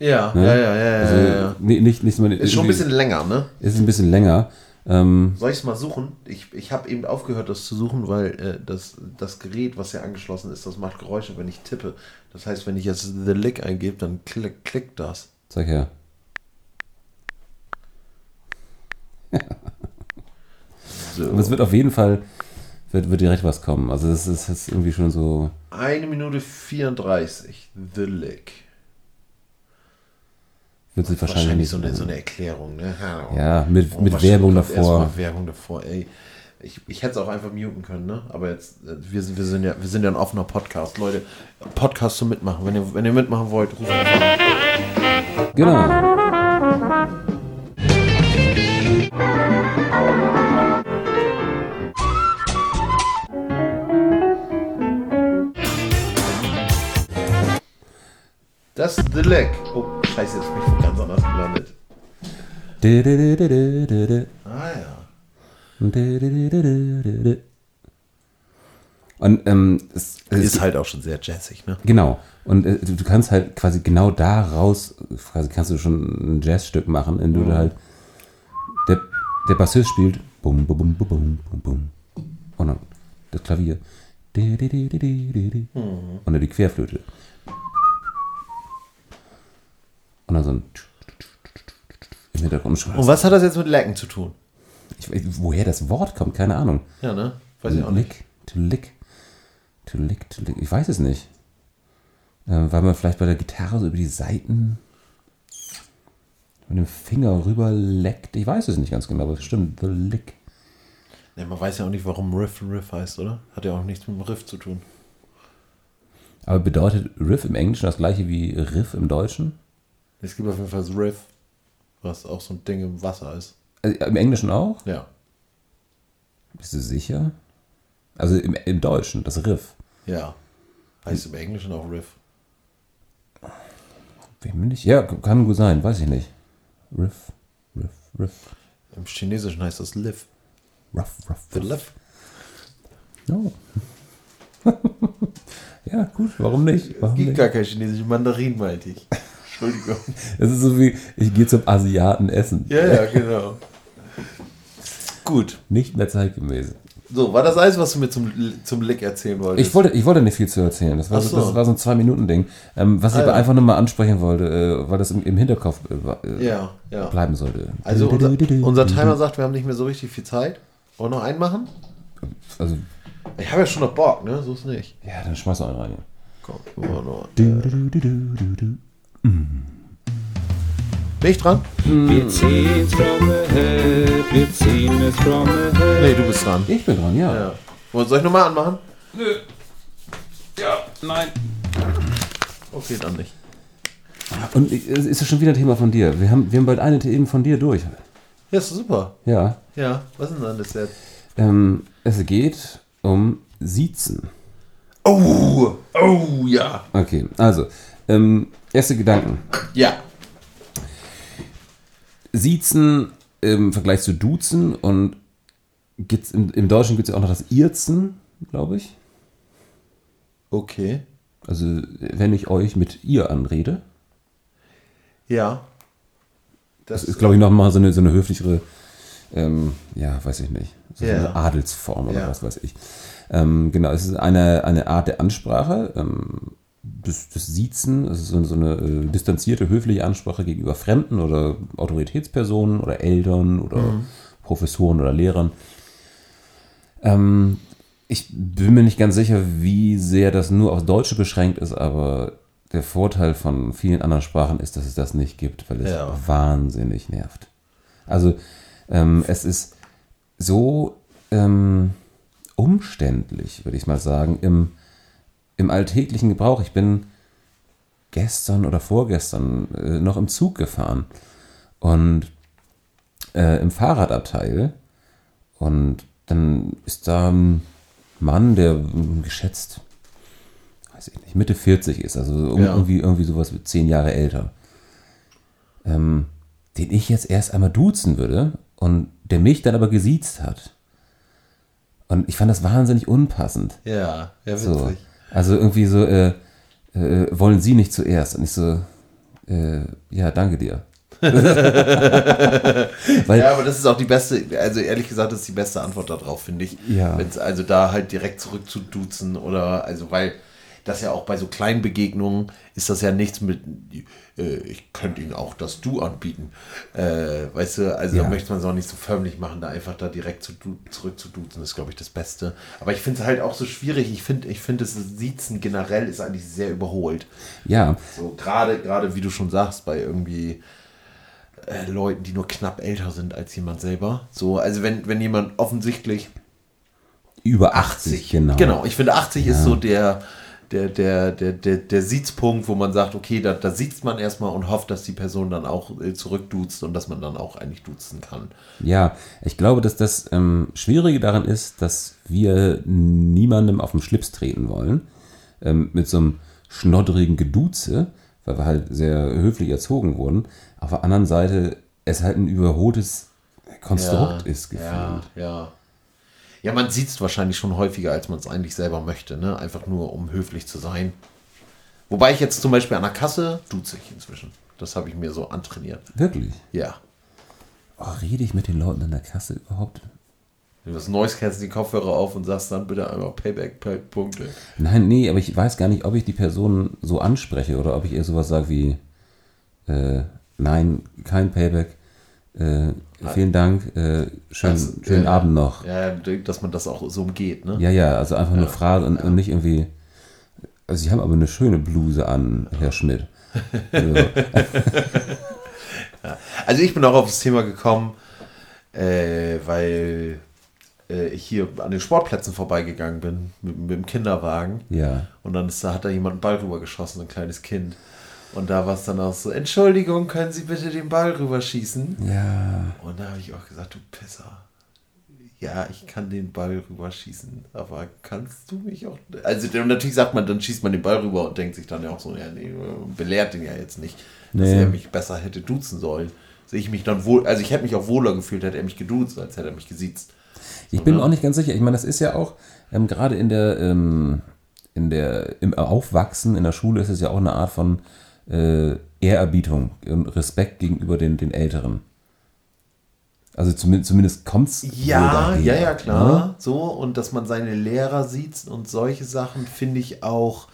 Ja, ne? ja, ja, ja, ja, also, ja, ja. nee, nicht, nicht so Ist schon ein bisschen länger, ne? Ist ein bisschen länger. Ähm, Soll ich es mal suchen? Ich, ich habe eben aufgehört, das zu suchen, weil äh, das, das Gerät, was ja angeschlossen ist, das macht Geräusche, wenn ich tippe. Das heißt, wenn ich jetzt The Lick eingebe, dann klick, klickt das. zeig her. So. Aber es wird auf jeden Fall, wird, wird direkt was kommen. Also das ist, ist irgendwie schon so, Eine Minute 34. The Lick. wird sich wahrscheinlich, Wahrscheinlich nicht so eine, so eine Erklärung, ne? Ja, mit, Oh, mit Werbung davor. Werbung davor, ey. Ich, ich hätte es auch einfach muten können, ne? Aber jetzt, äh, wir sind, wir sind ja, wir sind ja ein offener Podcast, Leute. Podcast zum Mitmachen. Wenn ihr, wenn ihr mitmachen wollt, ruft einfach an. Genau. Das ist The Lick. Oh, scheiße, jetzt bin ich von ganz anders gelandet. Ah ja. Und ähm, es, es Ist halt auch schon sehr jazzig, ne? Genau. Und äh, du, kannst halt quasi genau daraus, quasi kannst du schon ein Jazzstück machen, indem du halt der, der Bassist spielt bum bum bum bum bum bum bum und dann das Klavier di. und dann die Querflöte und dann so ein im Hintergrund Und was hat das jetzt mit Lecken zu tun? ich, woher das Wort kommt, keine Ahnung. Ja, ne? Weiß ich auch nicht. Lick, to lick, to lick, to lick. Ich weiß es nicht. Äh, weil man vielleicht bei der Gitarre so über die Seiten mit dem Finger rüber leckt. Ich weiß es nicht ganz genau, aber es stimmt. The lick. Ne, man weiß ja auch nicht, warum Riff Riff heißt, oder? Hat ja auch nichts mit dem Riff zu tun. Aber bedeutet Riff im Englischen das gleiche wie Riff im Deutschen? Es gibt auf jeden Fall das Riff, was auch so ein Ding im Wasser ist. Also, Im Englischen auch? Ja. Bist du sicher? Also im, im Deutschen, das Riff. Ja. Heißt im Englischen auch Riff. Bin nicht. Ja, kann gut sein, weiß ich nicht. Riff, Riff, Riff. Im Chinesischen heißt das Liv. Ruff, ruff, The ruff. Liv. Oh. ja, gut, warum nicht? Warum Gibt nicht? gar kein chinesisches Mandarin, meinte ich. Entschuldigung. Es ist so wie, ich gehe zum Asiaten essen. Ja, ja, genau. Gut. Nicht mehr zeitgemäß. So, war das alles, was du mir zum, zum Lick erzählen wolltest? Ich wollte, ich wollte nicht viel zu erzählen. Das war, so. das war so ein Zwei-Minuten-Ding. Ähm, was ich Ah, aber ja. einfach nur mal ansprechen wollte, äh, weil das im, im Hinterkopf äh, äh, Ja, ja. bleiben sollte. Also unser, unser Timer sagt, wir haben nicht mehr so richtig viel Zeit. Wollen wir noch einen machen? Also, Ich habe ja schon noch Bock, ne? So ist nicht. ja, dann schmeiß noch einen rein. Komm, wir noch. Du, Bin ich dran? Wir ziehen's from ahead, wir ziehen es from ahead. Nee, du bist dran. Ich bin dran, ja. Ja. Soll ich nochmal anmachen? Ja, nein. Okay, dann nicht. Und es ist ja schon wieder ein Thema von dir. Wir haben, wir haben bald eine Themen von dir durch. Ja, ist super. Ja. Ja, was ist denn das jetzt? Ähm, es geht um Siezen. Oh, oh, ja. Okay, also, ähm, erste Gedanken. Ja. Siezen im Vergleich zu Duzen und gibt's im, im Deutschen gibt es ja auch noch das Irzen, glaube ich. Okay. Also, wenn ich euch mit ihr anrede, Ja. das ist, glaube ich, nochmal so eine, so eine höflichere, ähm, ja, weiß ich nicht, so Ja. eine Adelsform oder Ja. was weiß ich. Ähm, genau, es ist eine, eine Art der Ansprache, ähm, das, das Siezen, ist so, eine äh, distanzierte, höfliche Ansprache gegenüber Fremden oder Autoritätspersonen oder Eltern oder Mhm. Professoren oder Lehrern. Ähm, ich bin mir nicht ganz sicher, wie sehr das nur aufs Deutsche beschränkt ist, aber der Vorteil von vielen anderen Sprachen ist, dass es das nicht gibt, weil es Ja. wahnsinnig nervt. Also ähm, es ist so ähm, umständlich, würde ich mal sagen, im, im alltäglichen Gebrauch. Ich bin gestern oder vorgestern äh, noch im Zug gefahren und äh, im Fahrradabteil und dann ist da ein Mann, der ähm, geschätzt, weiß ich nicht, Mitte 40 ist, also Ja. irgendwie, irgendwie sowas wie zehn Jahre älter, ähm, den ich jetzt erst einmal duzen würde und der mich dann aber gesiezt hat. Und ich fand das wahnsinnig unpassend. Ja, ja, witzig. So. Also irgendwie so, äh, äh, wollen Sie nicht zuerst? Und ich so, äh, ja, danke dir. Weil, Ja, aber das ist auch die beste, also ehrlich gesagt, das ist die beste Antwort darauf, finde ich. Ja. Wenn's also da halt direkt zurück zu duzen oder, also weil das ja auch bei so kleinen Begegnungen ist das ja nichts mit, ich könnte Ihnen auch das Du anbieten. Äh, weißt du, also Ja. da möchte man es auch nicht so förmlich machen, da einfach da direkt zu du, zurück zu duzen, ist glaube ich das Beste. Aber ich finde es halt auch so schwierig, ich finde, ich finde das Siezen generell ist eigentlich sehr überholt. ja, So gerade, gerade wie du schon sagst, bei irgendwie äh, Leuten, die nur knapp älter sind als jemand selber. So, also wenn, wenn jemand offensichtlich über 80, genau. Genau, ich finde 80 ist so der, der, der, der, der, der Siezpunkt, wo man sagt, okay, da, da sieht man erstmal und hofft, dass die Person dann auch äh, zurückduzt und dass man dann auch eigentlich duzen kann. Ja, ich glaube, dass das ähm, Schwierige daran ist, dass wir niemandem auf den Schlips treten wollen. Ähm, mit so einem schnoddrigen Geduze, weil wir halt sehr höflich erzogen wurden. Auf der anderen Seite es halt ein überholtes Konstrukt ist gefühlt. Ja, ja. Ja, man sieht es wahrscheinlich schon häufiger, als man es eigentlich selber möchte, ne? Einfach nur, um höflich zu sein. Wobei ich jetzt zum Beispiel an der Kasse duze ich inzwischen. Das habe ich mir so antrainiert. Wirklich. Ja. Oh, rede ich mit den Leuten an der Kasse überhaupt? Wenn du das Neues kennst, die Kopfhörer auf und sagst dann bitte einmal Payback-Punkte. Nein, nee, aber ich weiß gar nicht, ob ich die Person so anspreche oder ob ich eher sowas sage wie, äh, nein, kein Payback, äh, vielen Dank, äh, schön, Also, schönen äh, Abend noch. Ja, dass man das auch so umgeht, ne? Ja, ja, also einfach nur Phrase und, und nicht irgendwie, also Sie haben aber eine schöne Bluse an, Herr Schmidt. Also, Also ich bin auch auf das Thema gekommen, äh, weil äh, ich hier an den Sportplätzen vorbeigegangen bin mit, mit dem Kinderwagen. Ja. Und dann ist, da hat da jemand einen Ball rübergeschossen, ein kleines Kind. Und da war es dann auch so, Entschuldigung, können Sie bitte den Ball rüberschießen? Ja. Und da habe ich auch gesagt, du Pisser. Ja, ich kann den Ball rüberschießen, aber kannst du mich auch. Also natürlich sagt man, dann schießt man den Ball rüber und denkt sich dann ja auch so, ja, nee, belehrt den ja jetzt nicht, dass Nee. er mich besser hätte duzen sollen. Sehe ich mich dann wohl, also ich hätte mich auch wohler gefühlt, hätte er mich geduzt, als hätte er mich gesiezt. Ich bin ne? mir auch nicht ganz sicher. Ich meine, das ist ja auch ähm, gerade in der, ähm, in der, im Aufwachsen in der Schule ist es ja auch eine Art von äh, Ehrerbietung und Respekt gegenüber den, den Älteren. Also zumindest, zumindest kommt es Ja, ja, ja, klar. So, und dass man seine Lehrer sieht und solche Sachen finde ich auch.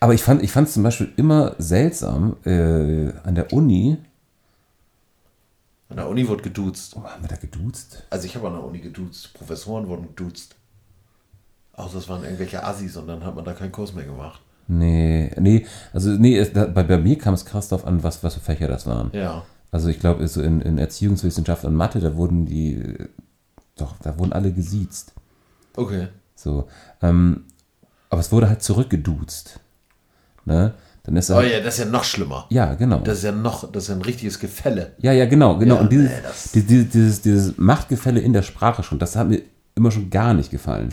Aber ich fand ich es zum Beispiel immer seltsam äh, an der Uni. An der Uni wurde geduzt. Oh, haben wir da geduzt? Also ich habe an der Uni geduzt. Professoren wurden geduzt. Außer es waren irgendwelche Assis und dann hat man da keinen Kurs mehr gemacht. Nee, nee, also nee, es, da, bei, bei mir kam es krass darauf an, was, was für Fächer das waren. Ja. Also ich glaube, so in, in Erziehungswissenschaft und Mathe, da wurden die, doch, da wurden alle gesiezt. Okay. So. Ähm, aber es wurde halt zurückgeduzt. Ne? Dann ist Oh halt, ja, das ist ja noch schlimmer. ja, genau. Das ist ja noch, das ist ja ein richtiges Gefälle. ja, ja, genau, genau. Ja, und dieses, nee, das- die- die- dieses, dieses Machtgefälle in der Sprache schon, das hat mir immer schon gar nicht gefallen.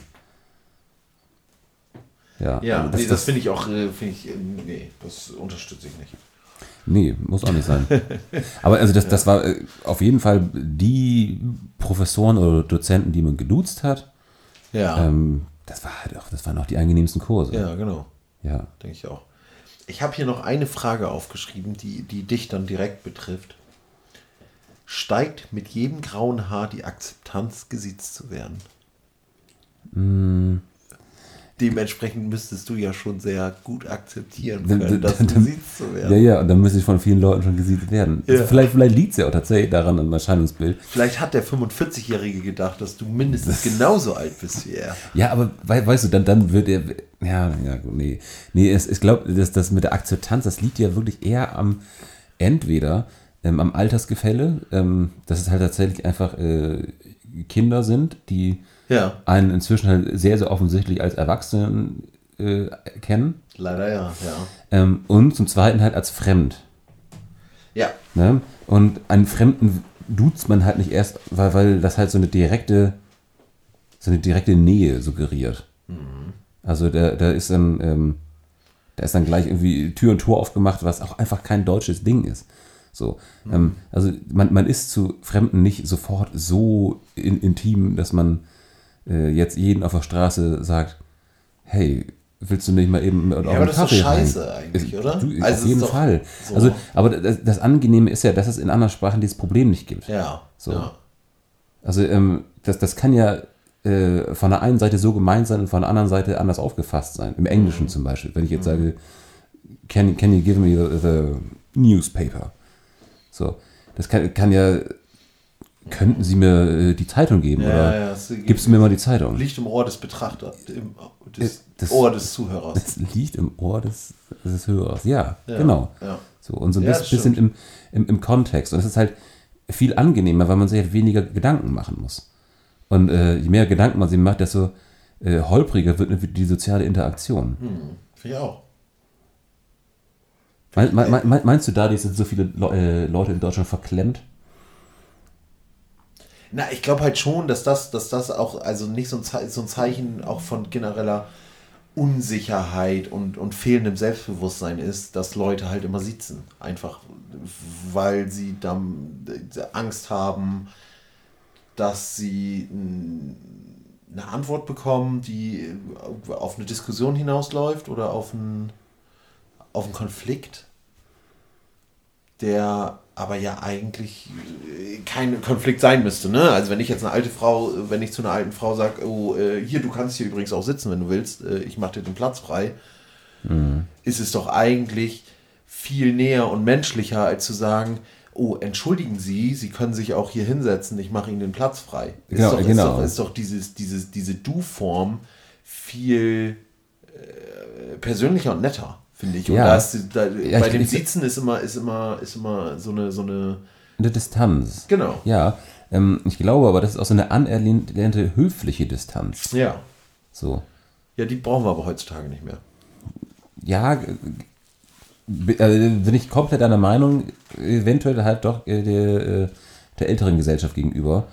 Ja, Ja, also nee, das finde ich auch, äh, finde ich, äh, nee, das unterstütze ich nicht. Nee, muss auch nicht sein. Aber also das, das war äh, auf jeden Fall die Professoren oder Dozenten, die man geduzt hat. Ja, Ähm, das war halt auch, das waren auch die angenehmsten Kurse. ja, genau. Ja. Denke ich auch. Ich habe hier noch eine Frage aufgeschrieben, die, die dich dann direkt betrifft. Steigt mit jedem grauen Haar die Akzeptanz, gesiezt zu werden? Mm. Dementsprechend müsstest du ja schon sehr gut akzeptieren können, dass dann- gesiezt zu werden. Ja, ja, und dann müsste ich von vielen Leuten schon gesiezt werden. Ja. Vielleicht, vielleicht liegt es ja auch tatsächlich daran im Erscheinungsbild. Vielleicht hat der 45-Jährige gedacht, dass du mindestens genauso alt bist wie er. Ja, aber wei- weißt du, dann, dann wird er. Ja, ja, gut, nee. Nee, es, ich glaube, das, das mit der Akzeptanz, das liegt ja wirklich eher am entweder ähm, am Altersgefälle, ähm, dass es halt tatsächlich einfach äh, Kinder sind, die Ja, einen inzwischen halt sehr, sehr offensichtlich als Erwachsenen äh, kennen. leider ja, ja. Ähm, und zum Zweiten halt als fremd. Ja, Ne? Und einen Fremden duzt man halt nicht erst, weil, weil das halt so eine direkte, so eine direkte Nähe suggeriert. Also da, da ist dann, ähm, da ist dann gleich irgendwie Tür und Tor aufgemacht, was auch einfach kein deutsches Ding ist. So, ähm, also man, man ist zu Fremden nicht sofort so in, intim, dass man äh, jetzt jeden auf der Straße sagt, hey, willst du nicht mal eben auf aber einen das ist doch Kaffee rein? scheiße eigentlich, Ist- oder? Du, Also auf jeden doch Fall. so- Also, aber das, das Angenehme ist ja, dass es in anderen Sprachen dieses Problem nicht gibt. ja. So. ja. Also ähm, das, das kann ja äh, von der einen Seite so gemeint sein und von der anderen Seite anders aufgefasst sein. Im Mhm. Englischen zum Beispiel. Wenn ich jetzt sage, can, can you give me the, the newspaper? So, das kann, kann ja, könnten Sie mir äh, die Zeitung geben? Ja, oder ja, gibst du mir mal die Zeitung? Liegt im Ohr des Betrachters, im des Äh, das- Ohr des Zuhörers. Das liegt im Ohr des, des Hörers. Ja, Ja, genau. So, und so ein bisschen, bisschen im, im, im Kontext. Und es ist halt viel angenehmer, weil man sich halt weniger Gedanken machen muss. Und äh, je mehr Gedanken man sich macht, desto äh, holpriger wird die soziale Interaktion. Finde ich auch. Mein, mein, mein, meinst du, dadurch sind so viele Le äh, Leute in Deutschland verklemmt? Na, ich glaube halt schon, dass das, dass das auch, also nicht so ein, Ze so ein Zeichen auch von genereller Unsicherheit und, und fehlendem Selbstbewusstsein ist, dass Leute halt immer sitzen. Einfach, weil sie dann Angst haben, dass sie eine Antwort bekommen, die auf eine Diskussion hinausläuft oder auf einen, auf einen Konflikt, der aber ja eigentlich äh, kein Konflikt sein müsste. Ne? Also wenn ich jetzt eine alte Frau, wenn ich zu einer alten Frau sage, oh, äh, hier, du kannst hier übrigens auch sitzen, wenn du willst, äh, ich mache dir den Platz frei, ist es doch eigentlich viel näher und menschlicher, als zu sagen, oh, entschuldigen Sie, Sie können sich auch hier hinsetzen, ich mache Ihnen den Platz frei. Ist Genau, doch, ist genau. doch, ist doch dieses, dieses, diese Du-Form viel äh, persönlicher und netter, finde ich. Und Ja. da ist, da, Ja, bei ich- dem ich- Sitzen ist immer, ist immer, ist immer so eine, so eine, Eine Distanz. genau. Ja, Ähm, ich glaube aber, das ist auch so eine anerlernte höfliche Distanz. Ja. So. Ja, die brauchen wir aber heutzutage nicht mehr. Ja, äh, äh, bin ich komplett einer Meinung, eventuell halt doch äh, der, der älteren Gesellschaft gegenüber.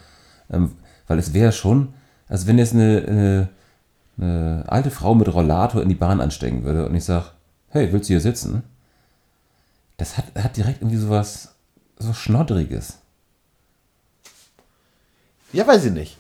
Ähm, weil es wäre schon, also wenn jetzt eine, eine, eine alte Frau mit Rollator in die Bahn anstecken würde und ich sage, hey, willst du hier sitzen? Das hat, hat direkt irgendwie sowas, so Schnoddriges. Ja, weiß ich nicht.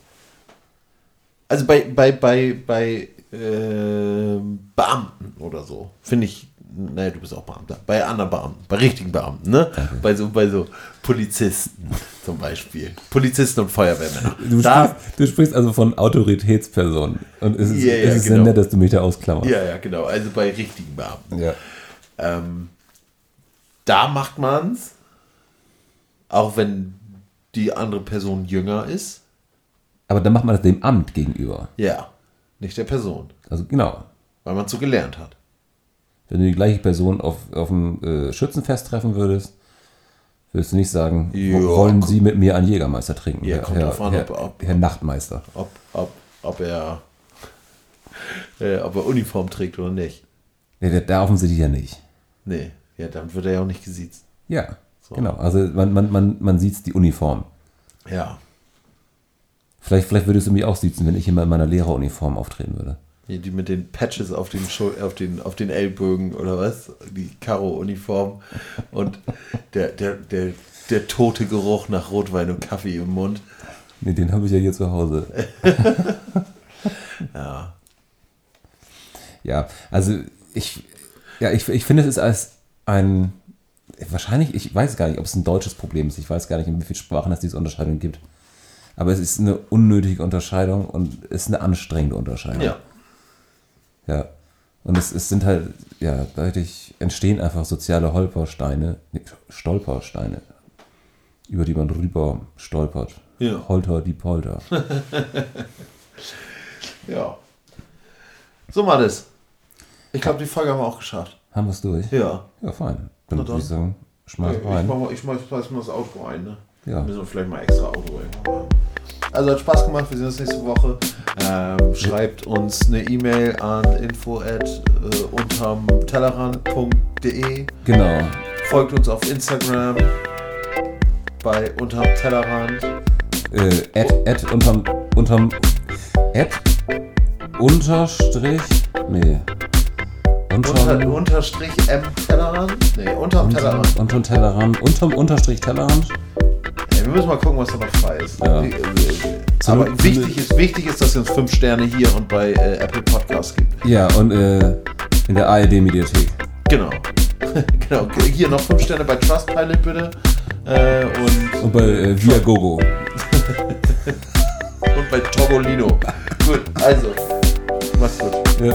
Also bei, bei, bei, bei ähm, Beamten oder so, finde ich, naja, du bist auch Beamter, bei anderen Beamten, bei richtigen Beamten, ne? Bei so, bei so Polizisten zum Beispiel. Polizisten und Feuerwehrmänner. Du, da, sprichst, du sprichst also von Autoritätspersonen. Und es ist, Ja, ja, es ist sehr genau. nett, dass du mich da ausklammerst. ja, ja, genau, also bei richtigen Beamten. Ja. Ähm, da macht man's, auch wenn die andere Person jünger ist, Aber dann macht man das dem Amt gegenüber. ja, nicht der Person, Also genau. weil man so gelernt hat. Wenn du die gleiche Person auf, auf dem äh, Schützenfest treffen würdest, würdest du nicht sagen, Ja, wollen Sie mit mir einen Jägermeister trinken? Ja, Herr, kommt Herr, an, Herr, ob- ob- Herr Nachtmeister. ob, ob, ob er äh, ob er Uniform trägt oder nicht. Ja, der, da offensichtlich ja nicht. Nee, ja, dann wird er ja auch nicht gesiezt. Ja, genau. Also man, man, man, man sieht die Uniform. Ja. Vielleicht, vielleicht würdest du mich auch siezen, wenn ich immer in meiner Lehreruniform auftreten würde. Die, mit den Patches auf den, Schul auf, den, auf den Ellbögen oder was? Die Karo-Uniform und der, der, der, der tote Geruch nach Rotwein und Kaffee im Mund. Nee, den habe ich ja hier zu Hause. Ja. Ja, also ich, ja, ich, ich finde, es ist als ein, wahrscheinlich, ich weiß gar nicht, ob es ein deutsches Problem ist. Ich weiß gar nicht, in wie vielen Sprachen es diese Unterscheidung gibt. Aber es ist eine unnötige Unterscheidung und es ist eine anstrengende Unterscheidung. Ja. Ja. Und es, es sind halt, ja, dadurch entstehen einfach soziale Holpersteine, nee, Stolpersteine, über die man rüber stolpert. Ja. Holter die Polter. Ja. So mal das. Ich glaube, die Folge haben wir auch geschafft. Haben wir es durch? Ja. Ja, fein. Dann würde ich sagen, schmeiß Ich rein. mach mal, ich mach, schmeiß mal das Auto ein, ne? Ja. Müssen wir vielleicht mal extra Auto machen. Also hat Spaß gemacht, wir sehen uns nächste Woche. Ähm, schreibt uns eine E-Mail an info at äh, unterm Tellerrand.de. Genau. Folgt uns auf Instagram bei unterm Tellerrand. äh, Ad, Ad unterm, unterm, Ad, unterstrich, nee, Unter, unterm, unterstrich M Tellerrand? Nee, unterm Tellerrand. unterm, Tellerrand, unterm Unterstrich Tellerrand. Ja, wir müssen mal gucken, was da noch frei ist. Ja. Äh, äh, Zu- Aber zu- wichtig ist, wichtig ist, dass ihr uns 5 Sterne hier und bei äh, Apple Podcasts gibt. Ja, und äh, in der ARD-Mediathek. Genau. genau. Hier noch 5 Sterne bei Trustpilot bitte. Äh, und, Und bei äh, Viagogo. und bei Togolino. Gut, also. Macht's gut. Ja.